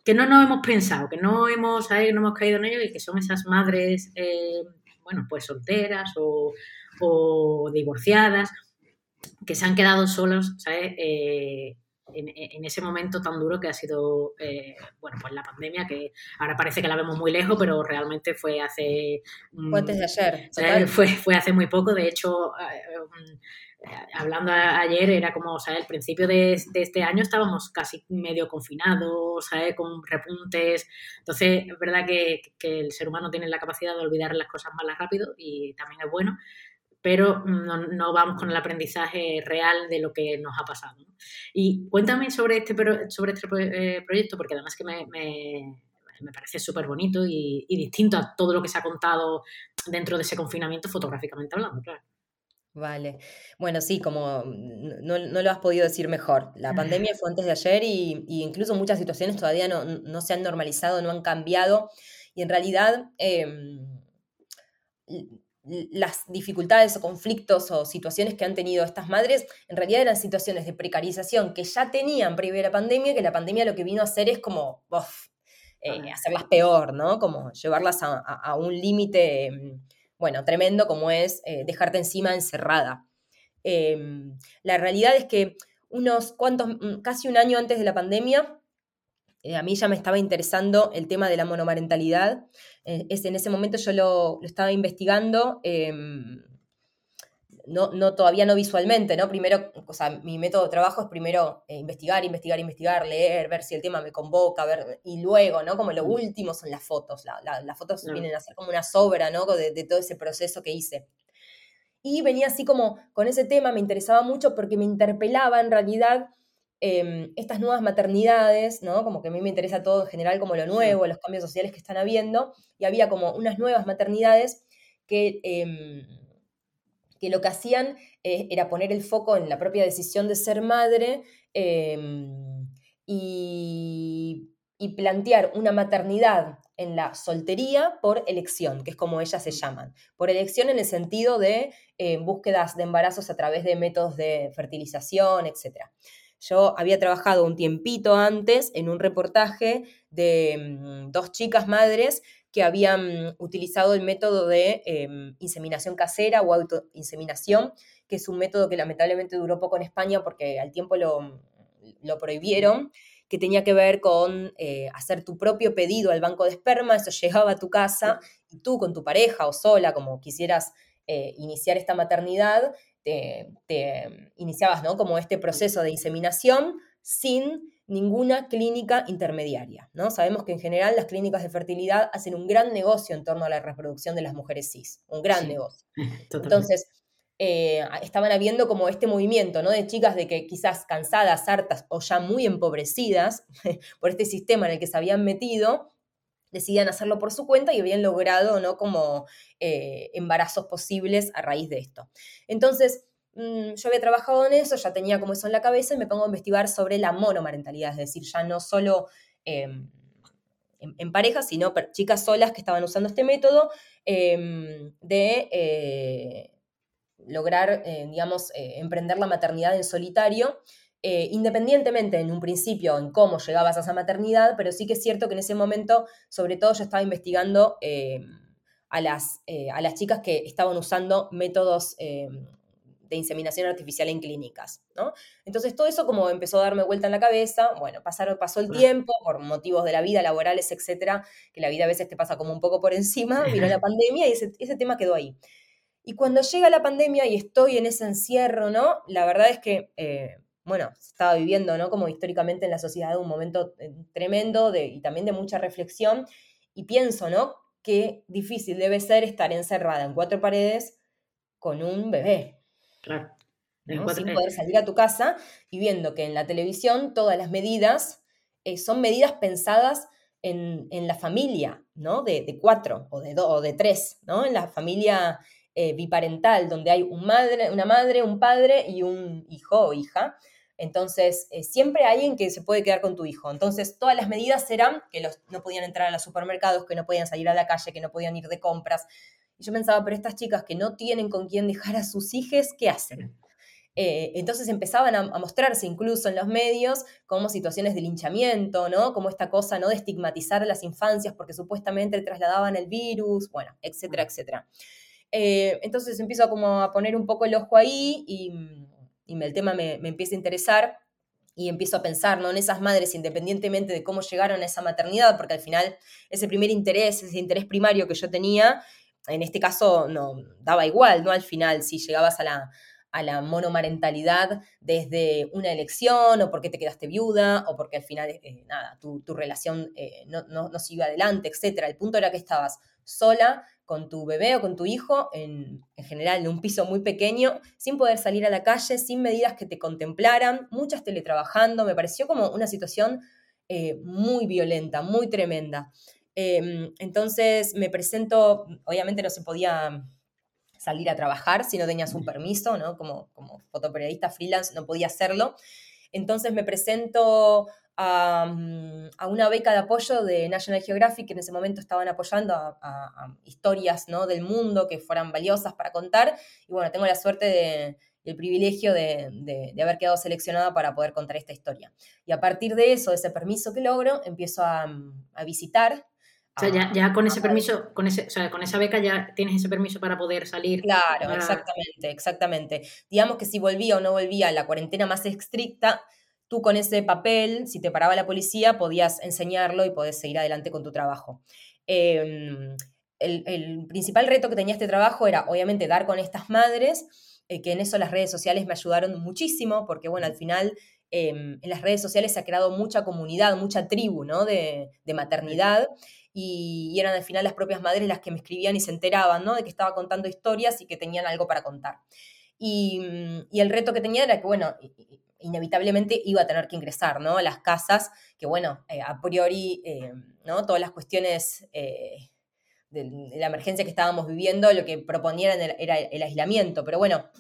que no nos hemos pensado, que no hemos, no hemos caído en ello y que son esas madres, eh, bueno, pues solteras o, o, divorciadas, que se han quedado solos, ¿sabes? Eh, en, ese momento tan duro que ha sido, eh, bueno, pues la pandemia, que ahora parece que la vemos muy lejos, pero realmente fue hace... Fue antes de ayer. Fue, fue hace muy poco, de hecho... Eh, um, hablando ayer, era como, o sea, el principio de, este año estábamos casi medio confinados, ¿sabes? Con repuntes. Entonces, es verdad que, que, el ser humano tiene la capacidad de olvidar las cosas más rápido y también es bueno, pero no, vamos con el aprendizaje real de lo que nos ha pasado. Y cuéntame sobre este, sobre este eh, proyecto, porque además que me, parece súper bonito y, distinto a todo lo que se ha contado dentro de ese confinamiento fotográficamente hablando, claro. Vale. Bueno, sí, como no, lo has podido decir mejor. La pandemia fue antes de ayer y, incluso muchas situaciones todavía no, se han normalizado, no han cambiado. Y en realidad, em, las dificultades o conflictos o situaciones que han tenido estas madres en realidad eran situaciones de precarización que ya tenían previa a la pandemia, que la pandemia lo que vino a hacer es como eh, hacerlas peor, ¿no? Como llevarlas a, un límite, mm, bueno, tremendo como es eh, dejarte encima encerrada. Em, la realidad es que unos cuantos, mm, casi un año antes de la pandemia, a mí ya me estaba interesando el tema de la monomarentalidad. Eh, es, en ese momento yo lo, estaba investigando, em, no, no, todavía no visualmente, ¿no? Primero, o sea, mi método de trabajo es primero eh, investigar, investigar, investigar, leer, ver si el tema me convoca, ver, y luego, ¿no? Como lo mm. último son las fotos. las fotos vienen a ser como una sobra, ¿no? De, de todo ese proceso que hice. Y venía así como con ese tema, me interesaba mucho porque me interpelaba en realidad Em, estas nuevas maternidades, ¿no? Como que a mí me interesa todo en general como lo nuevo, los cambios sociales que están habiendo, y había como unas nuevas maternidades que, em, que lo que hacían eh, era poner el foco en la propia decisión de ser madre em, y, y plantear una maternidad en la soltería por elección, que es como ellas se llaman. Por elección en el sentido de eh, búsquedas de embarazos a través de métodos de fertilización, etc. Yo había trabajado un tiempito antes en un reportaje de mm, dos chicas madres que habían utilizado el método de em, inseminación casera o autoinseminación, que es un método que lamentablemente duró poco en España porque al tiempo lo, lo prohibieron, que tenía que ver con eh, hacer tu propio pedido al banco de esperma, eso llegaba a tu casa y tú con tu pareja o sola, como quisieras eh, iniciar esta maternidad, te, iniciabas ¿no? como este proceso de inseminación sin ninguna clínica intermediaria. ¿no? Sabemos que en general las clínicas de fertilidad hacen un gran negocio en torno a la reproducción de las mujeres cis, un gran negocio. (laughs) Entonces, eh, estaban habiendo como este movimiento ¿no? de chicas de que quizás cansadas, hartas o ya muy empobrecidas (laughs) por este sistema en el que se habían metido, decidían hacerlo por su cuenta y habían logrado, ¿no? Como eh, embarazos posibles a raíz de esto. Entonces, mm, yo había trabajado en eso, ya tenía como eso en la cabeza y me pongo a investigar sobre la monomarentalidad, es decir, ya no solo em, en, pareja, sino chicas solas que estaban usando este método em, de eh, lograr, eh, digamos, emprender la maternidad en solitario eh, independientemente en un principio en cómo llegabas a esa maternidad, pero sí que es cierto que en ese momento, sobre todo, yo estaba investigando eh, a, las, eh, a las chicas que estaban usando métodos de inseminación artificial en clínicas, ¿no? Entonces todo eso como empezó a darme vuelta en la cabeza, bueno, pasaron, pasó el tiempo por motivos de la vida, laborales, etcétera, que la vida a veces te pasa como un poco por encima, vino la pandemia y ese, ese tema quedó ahí. Y cuando llega la pandemia y estoy en ese encierro, ¿no? La verdad es que bueno, se estaba viviendo, ¿no? Como históricamente en la sociedad un momento eh, tremendo de, y también de mucha reflexión. Y pienso, ¿no? Qué difícil debe ser estar encerrada en cuatro paredes con un bebé. Claro. Sin poder salir a tu casa y viendo que en la televisión todas las medidas eh, son medidas pensadas en, la familia, ¿no? De, cuatro o de dos o de tres, ¿no? En la familia eh, biparental, donde hay un madre, una madre, un padre y un hijo o hija. Entonces, eh, siempre hay alguien que se puede quedar con tu hijo. Entonces, todas las medidas eran que los, no podían entrar a los supermercados, que no podían salir a la calle, que no podían ir de compras. Y yo pensaba, pero estas chicas que no tienen con quién dejar a sus hijos, ¿qué hacen? Eh, entonces empezaban a, mostrarse incluso en los medios como situaciones de linchamiento, ¿no? Como esta cosa, ¿no? De estigmatizar a las infancias porque supuestamente trasladaban el virus, bueno, etcétera, etcétera. Eh, entonces empiezo como a poner un poco el ojo ahí y, el tema me, empieza a interesar y empiezo a pensar ¿no? en esas madres independientemente de cómo llegaron a esa maternidad, porque al final ese primer interés, ese interés primario que yo tenía, en este caso no daba igual, ¿no? Al final, si llegabas a la, a la monomarentalidad desde una elección o porque te quedaste viuda o porque al final, eh, nada, tu, relación eh, no, no, no sigue adelante, etc. El punto era que estabas sola con tu bebé o con tu hijo, en, general en un piso muy pequeño, sin poder salir a la calle, sin medidas que te contemplaran, muchas teletrabajando, me pareció como una situación eh, muy violenta, muy tremenda. Em, entonces me presento, obviamente no se podía salir a trabajar si no tenías un permiso, ¿no? Como, como fotoperiodista freelance no podía hacerlo. Entonces me presento a, una beca de apoyo de National Geographic, que en ese momento estaban apoyando a, historias ¿no? del mundo que fueran valiosas para contar. Y bueno, tengo la suerte de, el privilegio de, de, haber quedado seleccionada para poder contar esta historia. Y a partir de eso, de ese permiso que logro, empiezo a, a visitar o sea, ya, con ese permiso, con, ese, o sea, con esa beca ya tienes ese permiso para poder salir. Claro, exactamente, exactamente. Digamos que si volvía o no volvía a la cuarentena más estricta, tú con ese papel, si te paraba la policía, podías enseñarlo y podés seguir adelante con tu trabajo. Em, el, principal reto que tenía este trabajo era, obviamente, dar con estas madres, eh, que en eso las redes sociales me ayudaron muchísimo, porque, bueno, al final em, en las redes sociales se ha creado mucha comunidad, mucha tribu, ¿no? De, de maternidad y, eran al final las propias madres las que me escribían y se enteraban, ¿no? De que estaba contando historias y que tenían algo para contar. Y, mm, el reto que tenía era que, bueno, inevitablemente iba a tener que ingresar, ¿no? Las casas, que bueno, eh, a priori, eh, ¿no? Todas las cuestiones eh, de, la emergencia que estábamos viviendo, lo que proponían era el aislamiento, pero bueno,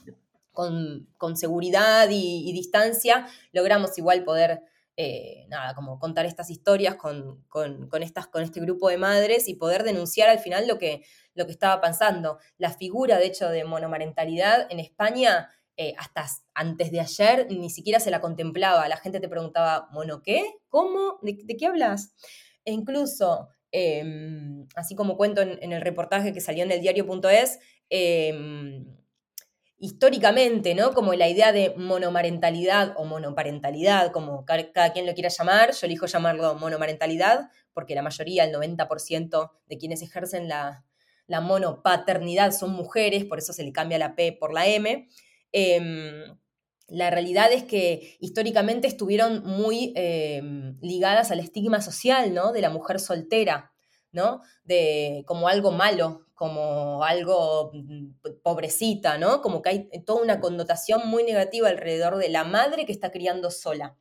con, seguridad y, distancia logramos igual poder nada, como contar estas historias con, estas, con este grupo de madres y poder denunciar al final lo que, lo que estaba pasando. La figura, de hecho, de monomarentalidad en España, eh, hasta antes de ayer, ni siquiera se la contemplaba. La gente te preguntaba, ¿mono qué? ¿Cómo? ¿De, qué hablas? E incluso, em, así como cuento en, el reportaje que salió en el diario.es, históricamente, ¿no? Como la idea de monomarentalidad o monoparentalidad, como cada quien lo quiera llamar, yo elijo llamarlo monomarentalidad, porque la mayoría, el 90% de quienes ejercen la, monopaternidad son mujeres, por eso se le cambia la P por la M. Em, la realidad es que históricamente estuvieron muy em, ligadas al estigma social, ¿no? De la mujer soltera, ¿no? De, como algo malo, como algo mm, pobrecita, ¿no? Como que hay toda una connotación muy negativa alrededor de la madre que está criando sola.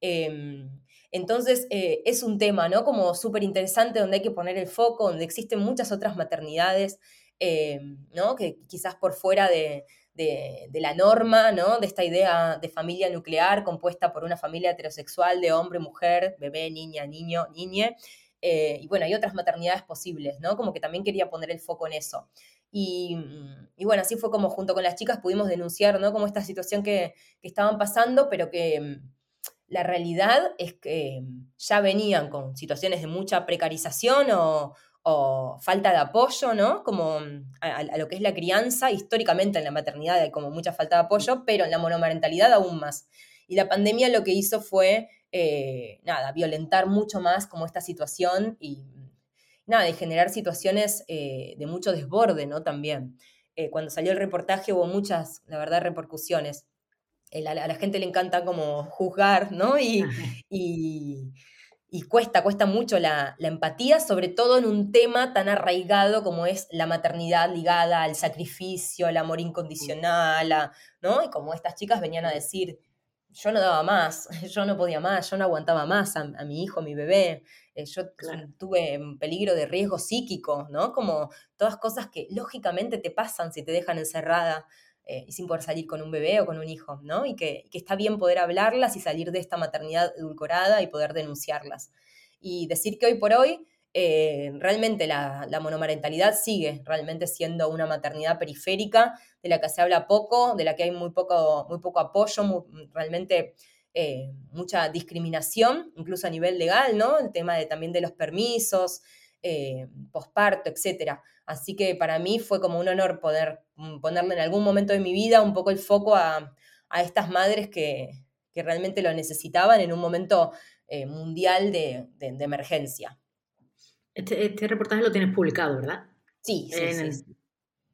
Em, entonces eh, es un tema, ¿no? Como súper interesante donde hay que poner el foco, donde existen muchas otras maternidades, ¿no? Que quizás por fuera de, de, la norma, ¿no? De esta idea de familia nuclear compuesta por una familia heterosexual de hombre, mujer, bebé, niña, niño, niñe. Eh, y bueno, hay otras maternidades posibles, ¿no? Como que también quería poner el foco en eso. Y, mm, bueno, así fue como junto con las chicas pudimos denunciar, ¿no? Como esta situación que, estaban pasando, pero que mm, la realidad es que mm, ya venían con situaciones de mucha precarización o, falta de apoyo, ¿no? Como a, lo que es la crianza, históricamente en la maternidad hay como mucha falta de apoyo, pero en la monomarentalidad aún más. Y la pandemia lo que hizo fue eh, nada, violentar mucho más como esta situación y nada, de generar situaciones eh, de mucho desborde, ¿no? También. Eh, cuando salió el reportaje hubo muchas, la verdad, repercusiones. a la, gente le encanta como juzgar, ¿no? Y, (laughs) y, cuesta, cuesta mucho la, empatía, sobre todo en un tema tan arraigado como es la maternidad ligada al sacrificio, al amor incondicional, ¿no? Y como estas chicas venían a decir, yo no daba más, (laughs) yo no podía más, yo no aguantaba más a, mi hijo, a mi bebé, eh, yo tuve peligro de riesgo psíquico, ¿no? Como todas cosas que lógicamente te pasan si te dejan encerrada eh, y sin poder salir con un bebé o con un hijo, ¿no? Y que, está bien poder hablarlas y salir de esta maternidad edulcorada y poder denunciarlas. Y decir que hoy por hoy eh, realmente la, monomarentalidad sigue realmente siendo una maternidad periférica de la que se habla poco, de la que hay muy poco, muy poco apoyo, realmente eh, mucha discriminación, incluso a nivel legal, ¿no? El tema de, también de los permisos, eh, posparto, etc. Así que para mí fue como un honor poder ponerle en algún momento de mi vida un poco el foco a, estas madres que, realmente lo necesitaban en un momento eh, mundial de, emergencia. Este, este, reportaje lo tienes publicado, ¿verdad? Sí, sí, sí.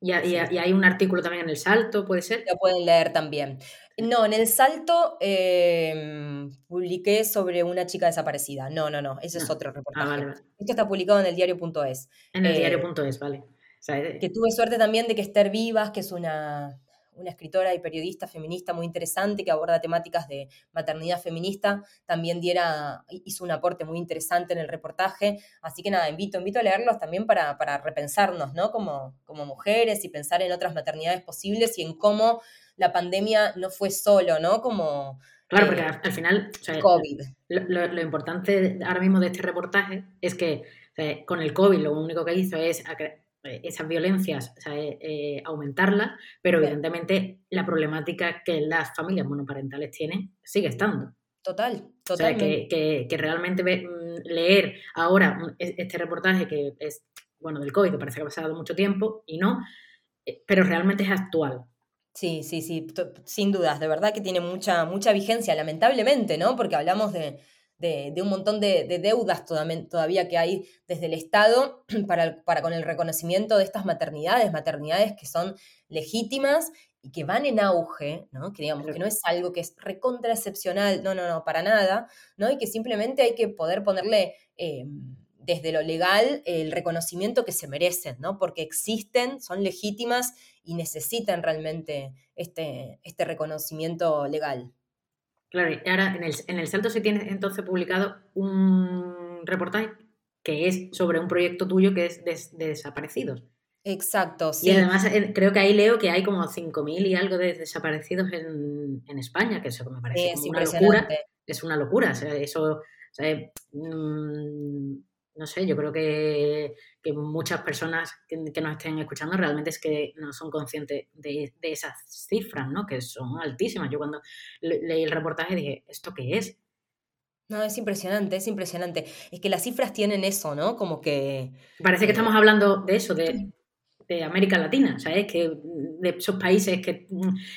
Y, hay un artículo también en El Salto, ¿puede ser? Lo pueden leer también. No, en El Salto em, publiqué sobre una chica desaparecida. No, no, no, ese es ah, otro ah, reportaje. Esto está publicado en el diario.es. En el eh, diario.es, vale. Que tuve suerte también de que Esther Vivas, que es una una escritora y periodista feminista muy interesante que aborda temáticas de maternidad feminista, también diera, hizo un aporte muy interesante en el reportaje. Así que nada, invito, invito a leerlos también para, repensarnos, ¿no? Como, como mujeres y pensar en otras maternidades posibles y en cómo la pandemia no fue solo, ¿no? Como... Claro, porque eh, al final, COVID. Lo, importante ahora mismo de este reportaje es que con el COVID lo único que hizo es eh, esas violencias, o sea, eh, eh, aumentarlas, pero evidentemente la problemática que las familias monoparentales tienen sigue estando. Total, total. O sea, que, que, realmente mm, leer ahora este reportaje que es, bueno, del COVID, que parece que ha pasado mucho tiempo y no, pero realmente es actual. Sí, sí, sí, sin dudas, de verdad que tiene mucha, mucha vigencia, lamentablemente, ¿no? Porque hablamos de, de, un montón de, deudas todavía que hay desde el Estado (clears throat) para, para con el reconocimiento de estas maternidades, maternidades que son legítimas y que van en auge, ¿no? Que digamos que no es algo que es recontra excepcional, no, no, no, para nada, ¿no? Y que simplemente hay que poder ponerle eh, desde lo legal el reconocimiento que se merecen, ¿no? Porque existen, son legítimas y necesitan realmente este, este reconocimiento legal. Claro, y ahora en el, en el Salto se tiene entonces publicado un reportaje que es sobre un proyecto tuyo que es de, desaparecidos. Exacto, sí. Y además eh, creo que ahí leo que hay como 5.000 y algo de desaparecidos en, España, que eso me parece una locura. Es una locura. O sea, eso, o sea, mm, no sé, yo creo que, muchas personas que, nos estén escuchando realmente es que no son conscientes de, esas cifras, ¿no? Que son altísimas. Yo cuando leí el reportaje dije, ¿esto qué es? No, es impresionante, es impresionante. Es que las cifras tienen eso, ¿no? Como que... Parece que estamos hablando de eso, de, América Latina, ¿sabes? Que de esos países que,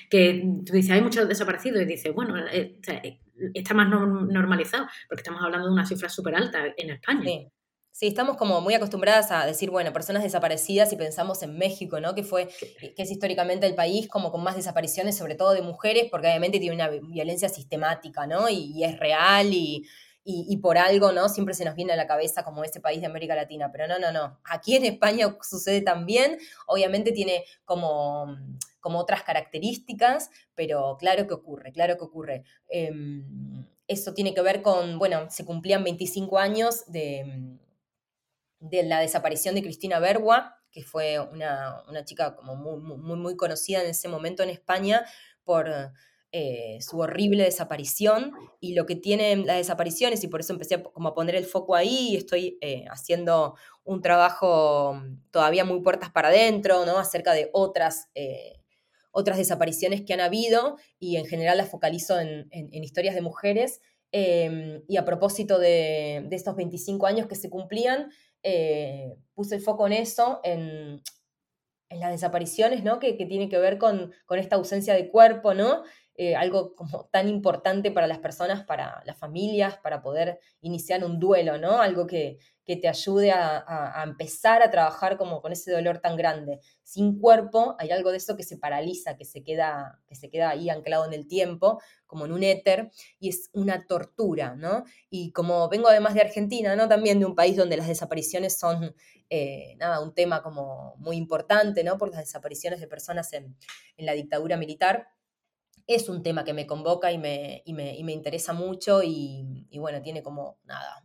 que tú dices, hay muchos desaparecidos y dices, bueno, eh, eh, está más normalizado, porque estamos hablando de una cifra súper alta en España. Sí. Sí, estamos como muy acostumbradas a decir, bueno, personas desaparecidas y pensamos en México, ¿no? Que fue, que es históricamente el país como con más desapariciones, sobre todo de mujeres, porque obviamente tiene una violencia sistemática, ¿no? Y, es real y, y, por algo, ¿no? Siempre se nos viene a la cabeza como ese país de América Latina, pero no, no, no. Aquí en España (laughs) sucede también, obviamente tiene como, como otras características, pero claro que ocurre, claro que ocurre. Em, eso tiene que ver con, bueno, se cumplían 25 años de de la desaparición de Cristina Bergua, que fue una, chica como muy, muy, conocida en ese momento en España por eh, su horrible desaparición y lo que tienen las desapariciones, y por eso empecé a, como a poner el foco ahí y estoy eh, haciendo un trabajo todavía muy puertas para adentro, ¿no? Acerca de otras, eh, otras desapariciones que han habido y en general las focalizo en, historias de mujeres. y a propósito de, estos 25 años que se cumplían, eh, puse el foco en eso, en, las desapariciones, ¿no? Que, tiene que ver con, esta ausencia de cuerpo, ¿no? Eh, algo como tan importante para las personas, para las familias, para poder iniciar un duelo, ¿no? Algo que, que te ayude a, empezar a trabajar como con ese dolor tan grande. Sin cuerpo hay algo de eso que se paraliza, que se queda, que se queda ahí anclado en el tiempo, como en un éter, y es una tortura, ¿no? Y como vengo además de Argentina, ¿no? También de un país donde las desapariciones son, eh, nada, un tema como muy importante, ¿no? Por las desapariciones de personas en, la dictadura militar es un tema que me convoca y me, me, interesa mucho y, y, bueno, tiene como, nada,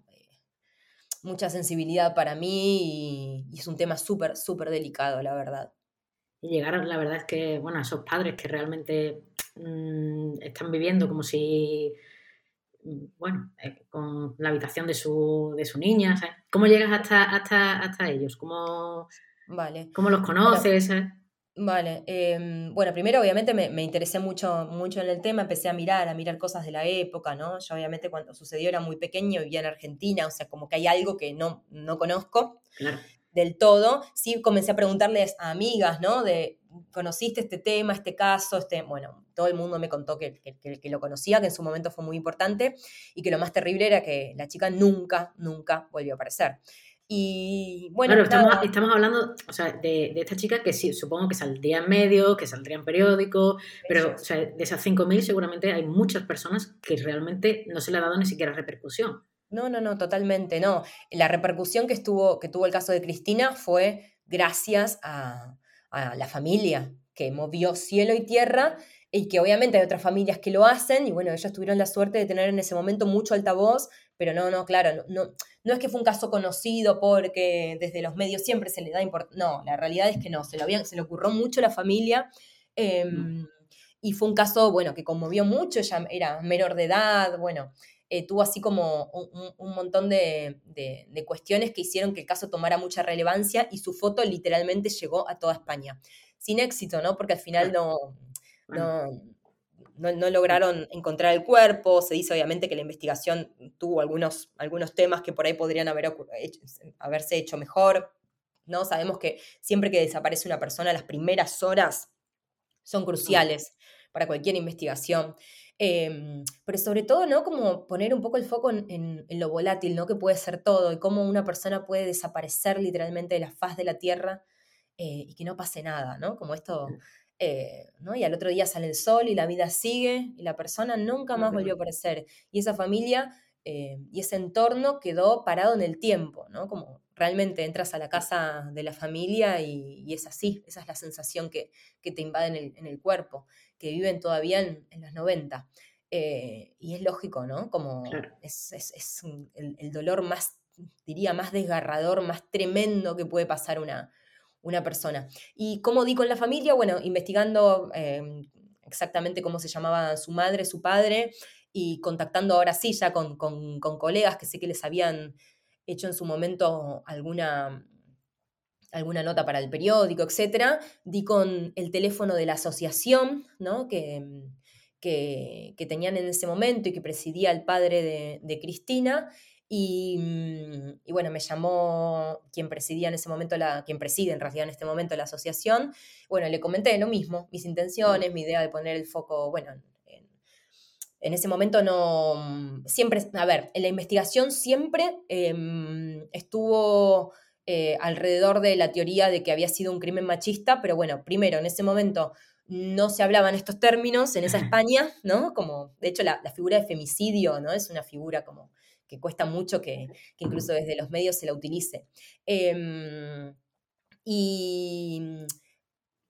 mucha sensibilidad para mí y, es un tema súper, súper delicado, la verdad. Y llegar, la verdad es que, bueno, a esos padres que realmente mm, están viviendo como si, bueno, eh, con la habitación de su, de su niña, ¿cómo llegas hasta, hasta, hasta ellos? ¿Cómo, vale. ¿Cómo los conoces? Vale, em, bueno, primero obviamente me, interesé mucho, mucho en el tema, empecé a mirar, a mirar cosas de la época, ¿no? Yo obviamente cuando sucedió era muy pequeño, vivía en Argentina, o sea, como que hay algo que no, no conozco del todo. Sí comencé a preguntarles a amigas, ¿no? De, ¿conociste este tema, este caso? Este, bueno, todo el mundo me contó que, que, que lo conocía, que en su momento fue muy importante y que lo más terrible era que la chica nunca, nunca volvió a aparecer. Y bueno, estamos, estamos, hablando o sea, de, de, esta chica que sí, supongo que saldría en medio, que saldría en periódico, pero o sea, de esas 5.000 seguramente hay muchas personas que realmente no se le ha dado ni siquiera repercusión. No, no, no, totalmente no. La repercusión que, estuvo, que tuvo el caso de Cristina fue gracias a, a la familia, que movió cielo y tierra y que obviamente hay otras familias que lo hacen y bueno, ellos tuvieron la suerte de tener en ese momento mucho altavoz pero no, no, claro, no, no, es que fue un caso conocido porque desde los medios siempre se le da importancia, no, la realidad es que no, se, lo se le ocurrió mucho a la familia. Em, y fue un caso, bueno, que conmovió mucho, ella era menor de edad, bueno, eh, tuvo así como un, montón de, cuestiones que hicieron que el caso tomara mucha relevancia y su foto literalmente llegó a toda España. Sin éxito, ¿no? Porque al final no, no, no, lograron encontrar el cuerpo, se dice obviamente que la investigación tuvo algunos, algunos temas que por ahí podrían haber haberse hecho mejor, ¿no? Sabemos que siempre que desaparece una persona, las primeras horas son cruciales para cualquier investigación. Em, pero sobre todo, ¿no? Como poner un poco el foco en, lo volátil, ¿no? Que puede ser todo y cómo una persona puede desaparecer literalmente de la faz de la Tierra eh, y que no pase nada, ¿no? Como esto eh, ¿no? Y al otro día sale el sol y la vida sigue y la persona nunca más volvió a aparecer. Y esa familia eh, y ese entorno quedó parado en el tiempo, ¿no? Como realmente entras a la casa de la familia y, es así, esa es la sensación que, te invade en el, cuerpo, que viven todavía en, los 90. Eh, y es lógico, ¿no? Como es, el, el, dolor más, diría, más desgarrador, más tremendo que puede pasar una, una persona. ¿Y cómo di con la familia? Bueno, investigando em, exactamente cómo se llamaba su madre, su padre, y contactando ahora sí ya con, colegas que sé que les habían hecho en su momento alguna, alguna nota para el periódico, etc. Di con el teléfono de la asociación, ¿no? Que, que, tenían en ese momento y que presidía el padre de Cristina, Mm, y, bueno, me llamó quien presidía en ese momento, la, quien preside en realidad en este momento la asociación. Bueno, le comenté lo mismo, mis intenciones, mi idea de poner el foco, bueno, en, ese momento no, mm, siempre, a ver, en la investigación siempre em, estuvo eh, alrededor de la teoría de que había sido un crimen machista, pero bueno, primero, en ese momento no se hablaban estos términos en esa (laughs) España, ¿no? Como, de hecho, la, la figura de femicidio, ¿no? Es una figura como que cuesta mucho que, incluso desde los medios se la utilice. Em, y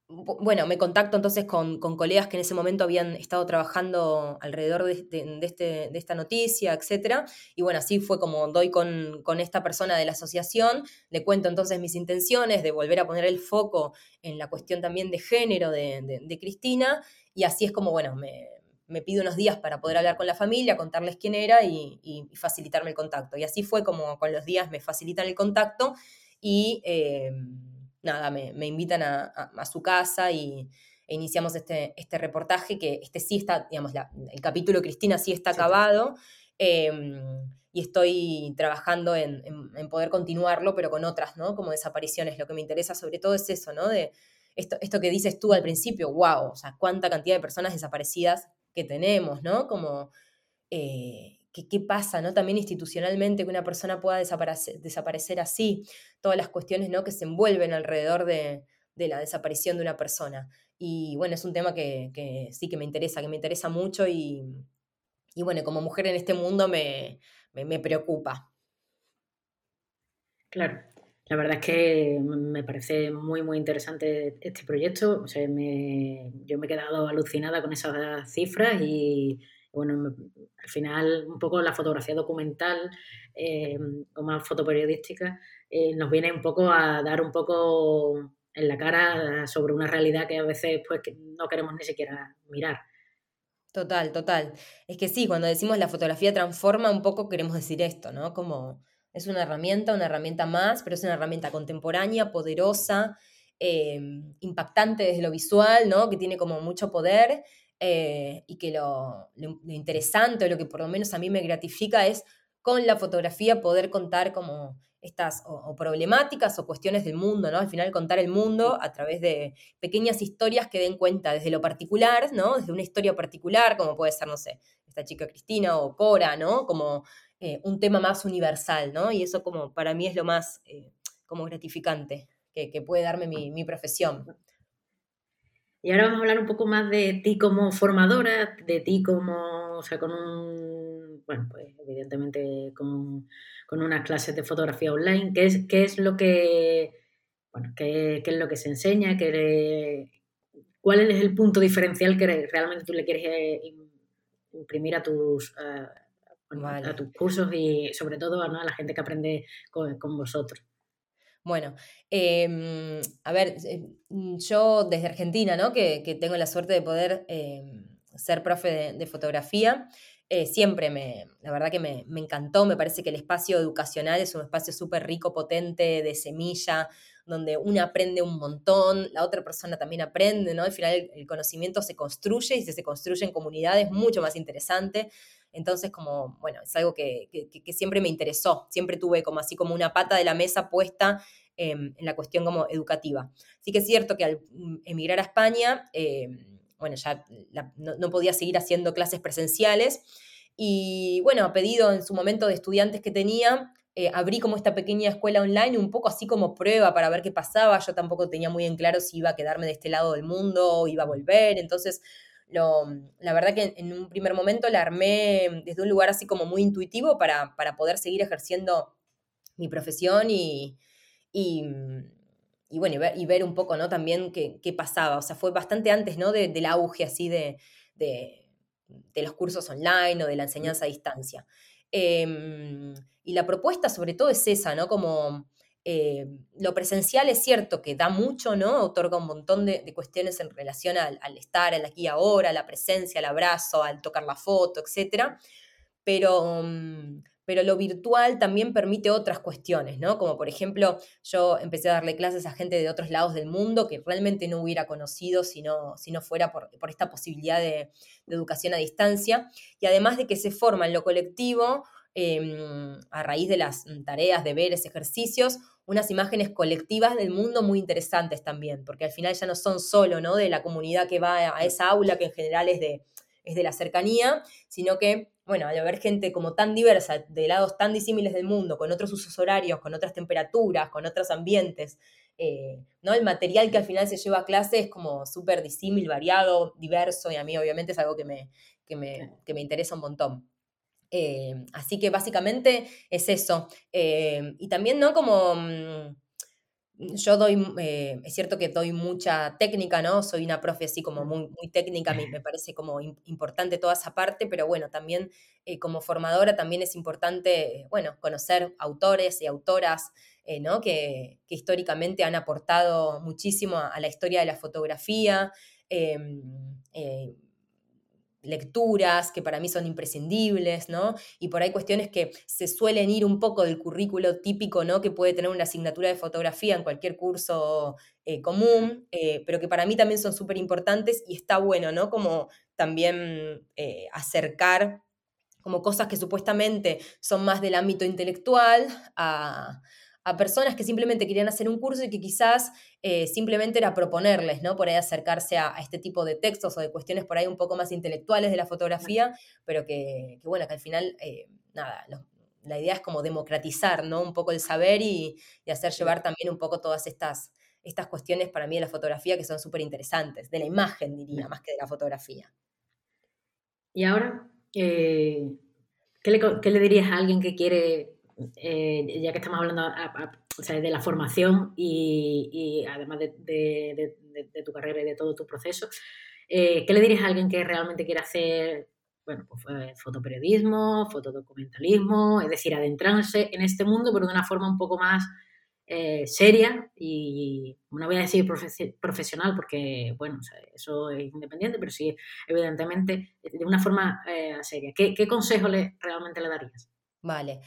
bueno, me contacto entonces con, colegas que en ese momento habían estado trabajando alrededor de, este, de esta noticia, etc. Y bueno, así fue como doy con, esta persona de la asociación, le cuento entonces mis intenciones de volver a poner el foco en la cuestión también de género de Cristina, y así es como, bueno, me, me pide unos días para poder hablar con la familia, contarles quién era y, facilitarme el contacto. Y así fue como con los días me facilitan el contacto y eh, nada, me, invitan a, su casa y e iniciamos este, este reportaje que este sí está, digamos, el capítulo Cristina sí está acabado. Em, y estoy trabajando en, poder continuarlo, pero con otras, ¿no? Como desapariciones. Lo que me interesa sobre todo es eso, ¿no? De esto, esto que dices tú al principio, wow, o sea, cuánta cantidad de personas desaparecidas que tenemos, ¿no? Como eh, qué pasa, ¿no? También institucionalmente que una persona pueda desaparecer, así, todas las cuestiones, ¿no? Que se envuelven alrededor de, la desaparición de una persona. Y bueno, es un tema que, sí que me interesa, que me interesa mucho y, bueno, como mujer en este mundo me, me preocupa. Claro, la verdad es que me parece muy, muy interesante este proyecto. O sea, me, yo me he quedado alucinada con esas cifras y, bueno, al final un poco la fotografía documental eh, o más fotoperiodística eh, nos viene un poco a dar un poco en la cara sobre una realidad que a veces pues no queremos ni siquiera mirar. Total, total. Es que sí, cuando decimos la fotografía transforma, un poco queremos decir esto, ¿no? Como es una herramienta, una herramienta más, pero es una herramienta contemporánea, poderosa, em, impactante desde lo visual, ¿no? Que tiene como mucho poder eh, y que lo, interesante, o lo que por lo menos a mí me gratifica es con la fotografía poder contar como estas o, problemáticas o cuestiones del mundo, ¿no? Al final contar el mundo a través de pequeñas historias que den cuenta desde lo particular, ¿no? Desde una historia particular, como puede ser, no sé, esta chica Cristina o Cora, ¿no? Como eh, un tema más universal, ¿no? Y eso como para mí es lo más eh, como gratificante que, puede darme mi, profesión. Y ahora vamos a hablar un poco más de ti como formadora, de ti como, o sea, con un, bueno, pues evidentemente con, unas clases de fotografía online. ¿Qué es, qué es lo que, bueno, qué, es lo que se enseña? ¿Qué, ¿Cuál es el punto diferencial que realmente tú le quieres eh, imprimir a tus, a tus cursos y sobre todo a la gente que aprende con, vosotros. Bueno, em, a ver, eh, yo desde Argentina, ¿no? Que, tengo la suerte de poder em, ser profe de, fotografía, eh, siempre me, la verdad que me, me, encantó, me parece que el espacio educacional es un espacio súper rico, potente, de semilla, donde una aprende un montón, la otra persona también aprende, ¿no? Al final el, conocimiento se construye y si se construye en comunidades mucho más interesante. Entonces, como, bueno, es algo que, siempre me interesó, siempre tuve como así como una pata de la mesa puesta en la cuestión como educativa. Sí que es cierto que al mm, emigrar a España, em, bueno, ya no, podía seguir haciendo clases presenciales y bueno, a pedido en su momento de estudiantes que tenía, eh, abrí como esta pequeña escuela online, un poco así como prueba para ver qué pasaba. Yo tampoco tenía muy en claro si iba a quedarme de este lado del mundo o iba a volver. Entonces, la verdad que en un primer momento la armé desde un lugar así como muy intuitivo para, poder seguir ejerciendo mi profesión y, y, bueno, y ver, un poco, ¿no? También qué, pasaba. O sea, fue bastante antes, ¿no? del auge así de, de, los cursos online o de la enseñanza a distancia. Em, y la propuesta sobre todo es esa, ¿no? Como eh, lo presencial es cierto que da mucho, ¿no? Otorga un montón de, cuestiones en relación al, estar, al aquí ahora, la presencia, el abrazo, al tocar la foto, etc. Pero, mm, pero lo virtual también permite otras cuestiones, ¿no? Como por ejemplo, yo empecé a darle clases a gente de otros lados del mundo que realmente no hubiera conocido si no, si no fuera por, esta posibilidad de educación a distancia. Y además de que se forma en lo colectivo Em, a raíz de las tareas, deberes, ejercicios, unas imágenes colectivas del mundo muy interesantes también, porque al final ya no son solo ¿no? de la comunidad que va a esa aula, que en general es de, es de la cercanía, sino que, bueno, al haber gente como tan diversa, de lados tan disímiles del mundo, con otros usos horarios, con otras temperaturas, con otros ambientes, eh, ¿no? El material que al final se lleva a clase es como súper disímil, variado, diverso, y a mí obviamente es algo que me, que me, que me interesa un montón. Eh, así que básicamente es eso. Eh, y también, ¿no? Como mm, yo doy, eh, es cierto que doy mucha técnica, ¿no? Soy una profe así como muy, muy técnica, me, me (laughs) parece como importante toda esa parte, pero bueno, también como formadora también es importante, bueno, conocer autores y autoras, ¿no? Que, que, históricamente han aportado muchísimo a, a, la historia de la fotografía em, lecturas que para mí son imprescindibles, ¿no? Y por ahí cuestiones que se suelen ir un poco del currículo típico, ¿no? Que puede tener una asignatura de fotografía en cualquier curso eh, común, eh, pero que para mí también son súper importantes y está bueno, ¿no? Como también eh, acercar como cosas que supuestamente son más del ámbito intelectual a, a personas que simplemente querían hacer un curso y que quizás eh, simplemente era proponerles, ¿no? Por ahí acercarse a, este tipo de textos o de cuestiones por ahí un poco más intelectuales de la fotografía, pero que, bueno, que al final, eh, nada, la idea es como democratizar, ¿no? Un poco el saber y, hacer llevar también un poco todas estas, estas cuestiones para mí de la fotografía que son súper interesantes, de la imagen diría, más que de la fotografía. Y ahora, eh, ¿qué, le, dirías a alguien que quiere, eh, ya que estamos hablando de la formación y, además de, tu carrera y de todo tu proceso, eh, ¿qué le dirías a alguien que realmente quiere hacer bueno, pues fotoperiodismo, fotodocumentalismo, es decir, adentrarse en este mundo, pero de una forma un poco más eh, seria y no voy a decir profesional porque, bueno, eso es independiente, pero sí, evidentemente, de una forma eh, seria. ¿Qué, ¿Qué, consejo le, realmente le darías? Vale.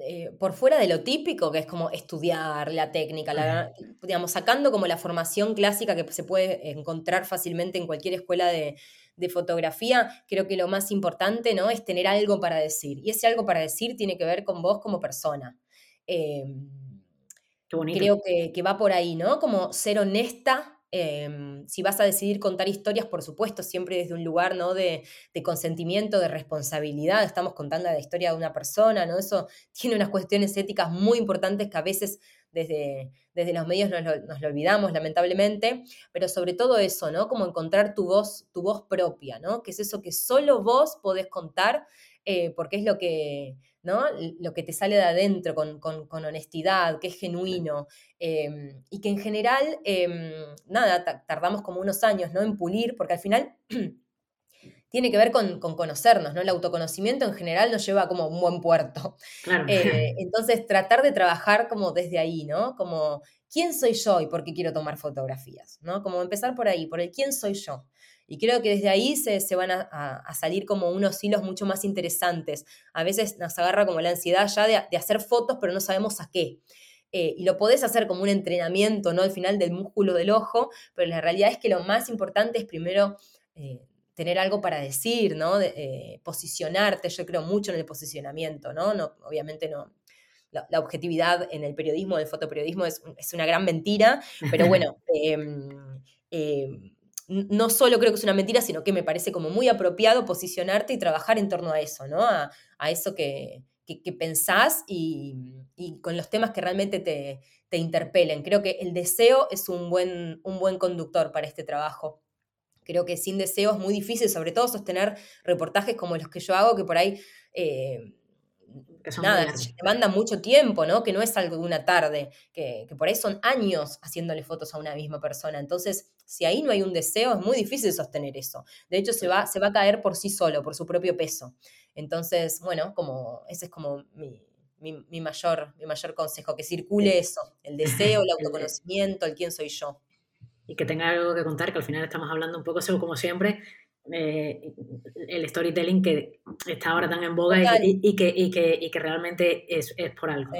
Eh, por fuera de lo típico, que es como estudiar la técnica, la, digamos, sacando como la formación clásica que se puede encontrar fácilmente en cualquier escuela de, de fotografía, creo que lo más importante ¿no? es tener algo para decir. Y ese algo para decir tiene que ver con vos como persona. Em, creo que, que, va por ahí, ¿no? Como ser honesta. Em, si vas a decidir contar historias, por supuesto, siempre desde un lugar ¿no? de, de, consentimiento, de responsabilidad, estamos contando la historia de una persona, ¿no? Eso (laughs) tiene unas cuestiones éticas muy importantes que a veces desde, desde los medios nos lo, olvidamos, lamentablemente, pero sobre todo eso, ¿no? Como encontrar tu voz, tu voz propia, ¿no? Que es eso que solo vos podés contar, eh, porque es lo que, ¿no? Lo que te sale de adentro con, honestidad, que es genuino, em, y que en general, em, nada, tardamos como unos años, ¿no? En pulir, porque al final... (clears throat) tiene que ver con, conocernos, ¿no? El autoconocimiento en general nos lleva como a un buen puerto. (laughs) Eh, entonces, tratar de trabajar como desde ahí, ¿no? Como, ¿quién soy yo y por qué quiero tomar fotografías? ¿no? Como empezar por ahí, por el quién soy yo. Y creo que desde ahí se, van a, salir como unos hilos mucho más interesantes. A veces nos agarra como la ansiedad ya de, hacer fotos, pero no sabemos a qué. Eh, y lo podés hacer como un entrenamiento, ¿no? Al final del músculo del ojo, pero la realidad es que lo más importante es primero eh, tener algo para decir, ¿no? Eh, posicionarte, yo creo mucho en el posicionamiento, ¿no? no obviamente no. La, objetividad en el periodismo, en el fotoperiodismo, es, una gran mentira, pero (laughs) bueno, em, em, no solo creo que es una mentira, sino que me parece como muy apropiado posicionarte y trabajar en torno a eso, ¿no? A, eso que, pensás y, con los temas que realmente te, te, interpelen. Creo que el deseo es un buen, un buen conductor para este trabajo. Creo que sin deseo es muy difícil, sobre todo sostener reportajes como los que yo hago, que por ahí eh, nada, demanda mucho tiempo, ¿no? Que no es algo de una tarde, que, por ahí son años haciéndole fotos a una misma persona. Entonces, si ahí no hay un deseo, es muy difícil sostener eso. De hecho, se va, se va a caer por sí solo, por su propio peso. Entonces, bueno, como ese es como mi, mayor, mi mayor consejo, que circule eso, el deseo, el (laughs) autoconocimiento, el quién soy yo y que tenga algo que contar, que al final estamos hablando un poco, como siempre, eh, el storytelling que está ahora tan en boga y, que, y, que, y, que, realmente es, es por algo.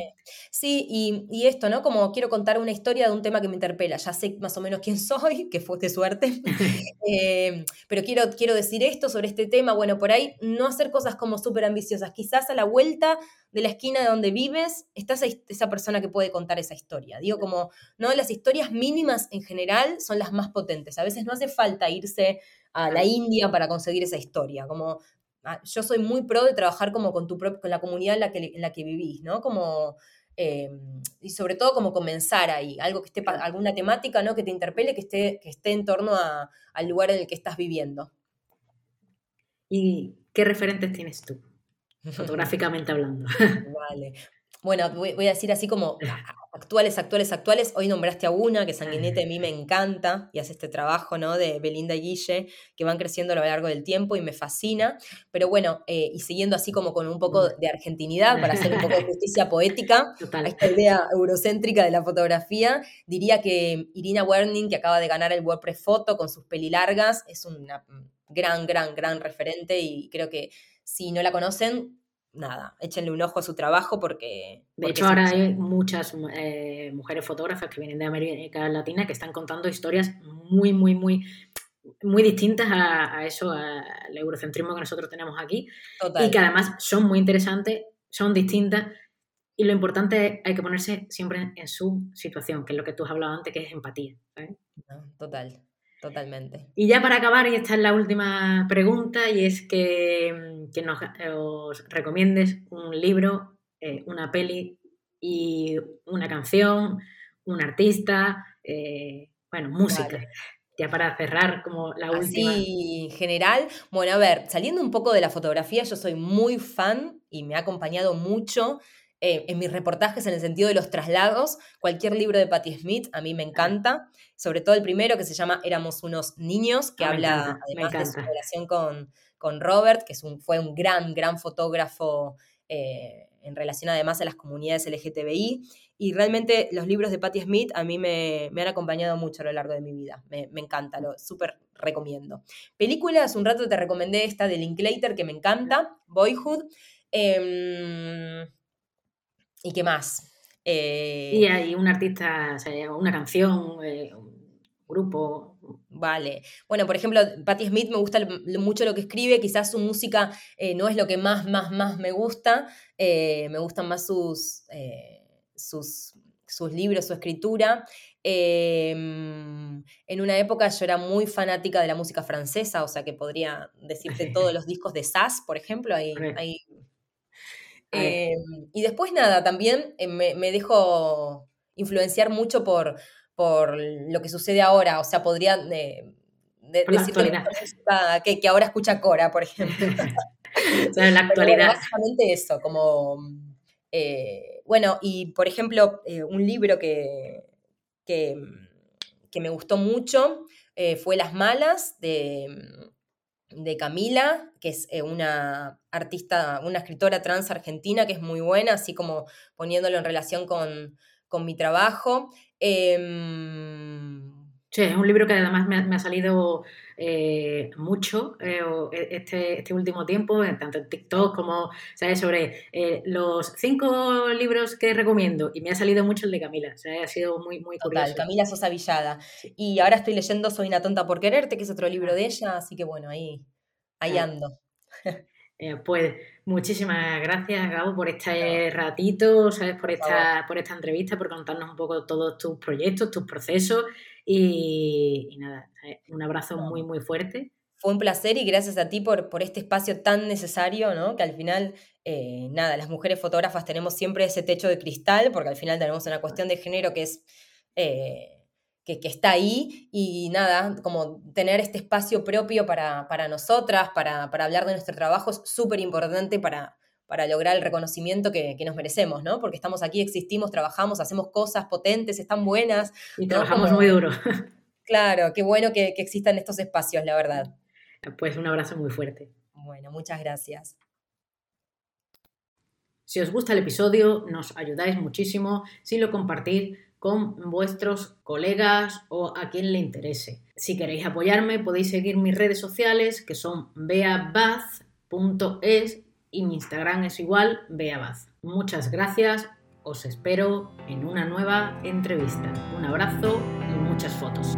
Sí, y, y, esto, ¿no? Como quiero contar una historia de un tema que me interpela, ya sé más o menos quién soy, (laughs) que fue de suerte, (laughs) eh, pero quiero, quiero decir esto sobre este tema, bueno, por ahí no hacer cosas como súper ambiciosas, quizás a la vuelta de la esquina de donde vives está esa, esa persona que puede contar esa historia. Digo, como, ¿no? Las historias mínimas en general son las más potentes, a veces no hace falta irse a la India para conseguir esa historia. Como, ah, yo soy muy pro de trabajar como con, tu con la comunidad en la que, en la que vivís, ¿no? Como, em, y sobre todo como comenzar ahí, algo que esté, alguna temática, ¿no? Que te interpele, que esté, que esté en torno al lugar en el que estás viviendo. ¿Y qué referentes tienes tú? (laughs) Fotográficamente hablando. Vale. Bueno, voy, a decir así como actuales, actuales, actuales. Hoy nombraste a una, que Sanguinete a mí me encanta, y hace este trabajo, ¿no? De Belinda y Guille, que van creciendo a lo largo del tiempo y me fascina. Pero bueno, eh, y siguiendo así como con un poco de argentinidad, para hacer un poco de (laughs) justicia poética a esta idea eurocéntrica de la fotografía, diría que Irina Werning, que acaba de ganar el WordPress Photo con sus pelilargas, es una gran, gran, gran referente y creo que si no la conocen, nada, échenle un ojo a su trabajo porque... De hecho, ahora hay muchas eh, mujeres fotógrafas que vienen de América Latina que están contando historias muy, muy, muy, muy distintas a, eso, al eurocentrismo que nosotros tenemos aquí. Y que además son muy interesantes, son distintas Y lo importante hay que ponerse siempre en su situación, que es lo que tú has hablado antes, que es empatía. total, totalmente. Y ya para acabar, y esta es la última pregunta, y es que, que nos os recomiendes un libro, eh, una peli y una canción, un artista, eh, bueno, música. Ya para cerrar como la última. Sí, general. Bueno, a ver, saliendo un poco de la fotografía, yo soy muy fan y me ha acompañado mucho eh, en mis reportajes en el sentido de los traslados. Cualquier libro de Patti Smith a mí me encanta, sobre todo el primero que se llama Éramos unos niños, que ah, habla además de su relación con, con Robert, que es un, fue un gran, gran fotógrafo eh, en relación además a las comunidades LGTBI. Y realmente los libros de Patti Smith a mí me, han acompañado mucho a lo largo de mi vida. Me, encanta, lo súper recomiendo. Películas, un rato te recomendé esta de Linklater que me encanta, Boyhood. Em, ¿Y qué más? Eh, y hay un artista, una canción, eh, un grupo. Vale. Bueno, por ejemplo, Patti Smith me gusta mucho lo que escribe, quizás su música eh, no es lo que más, más, más me gusta, me gustan más sus, sus, sus libros, su escritura. Em, en una época yo era muy fanática de la música francesa, o sea que podría decirte (laughs) todos los discos de Sass, por ejemplo, hay, em, y después nada, también eh, me, me, dejo influenciar mucho por, por lo que sucede ahora, o sea, podría eh, que, que, ahora escucha Cora, por ejemplo. (laughs) o sea, en la (laughs) actualidad. básicamente eso, como eh, bueno, y por ejemplo, eh, un libro que, que, me gustó mucho eh, fue Las Malas de, de Camila, que es una artista, una escritora trans argentina que es muy buena, así como poniéndolo en relación con, con mi trabajo. Em, sí, es un libro que además me ha salido eh, mucho eh, e, este, este, último tiempo, tanto en TikTok como, ¿sabes? Sobre eh, los cinco libros que recomiendo y me ha salido mucho el de Camila, o ha sido muy, muy Total, Camila Sosa Villada. Y ahora estoy leyendo Soy una tonta por quererte, que es otro libro de ella, así que bueno, ahí, ahí ando. (laughs) pues muchísimas gracias, Gabo, por este ratito, ¿sabes? Por esta, por esta entrevista, por contarnos un poco todos tus proyectos, tus procesos y, nada, eh, un abrazo muy, muy fuerte. Fue un placer y gracias a ti por, por este espacio tan necesario, ¿no? Que al final, eh, nada, las mujeres fotógrafas tenemos siempre ese techo de cristal, porque al final tenemos una cuestión de género que es... Eh, que, está ahí y nada, como tener este espacio propio para, para nosotras, para, para, hablar de nuestro trabajo es súper importante para, para lograr el reconocimiento que, nos merecemos, ¿no? Porque estamos aquí, existimos, trabajamos, hacemos cosas potentes, están buenas. Y trabajamos muy duro. (laughs) Claro, qué bueno que, que existan estos espacios, la verdad. Pues un abrazo muy fuerte. Bueno, muchas gracias. Si os gusta el episodio, nos ayudáis muchísimo si lo compartís con vuestros colegas o a quien le interese. Si queréis apoyarme, podéis seguir mis redes sociales que son beabaz.es y mi Instagram es igual, Beabaz. Muchas gracias, os espero en una nueva entrevista. Un abrazo y muchas fotos.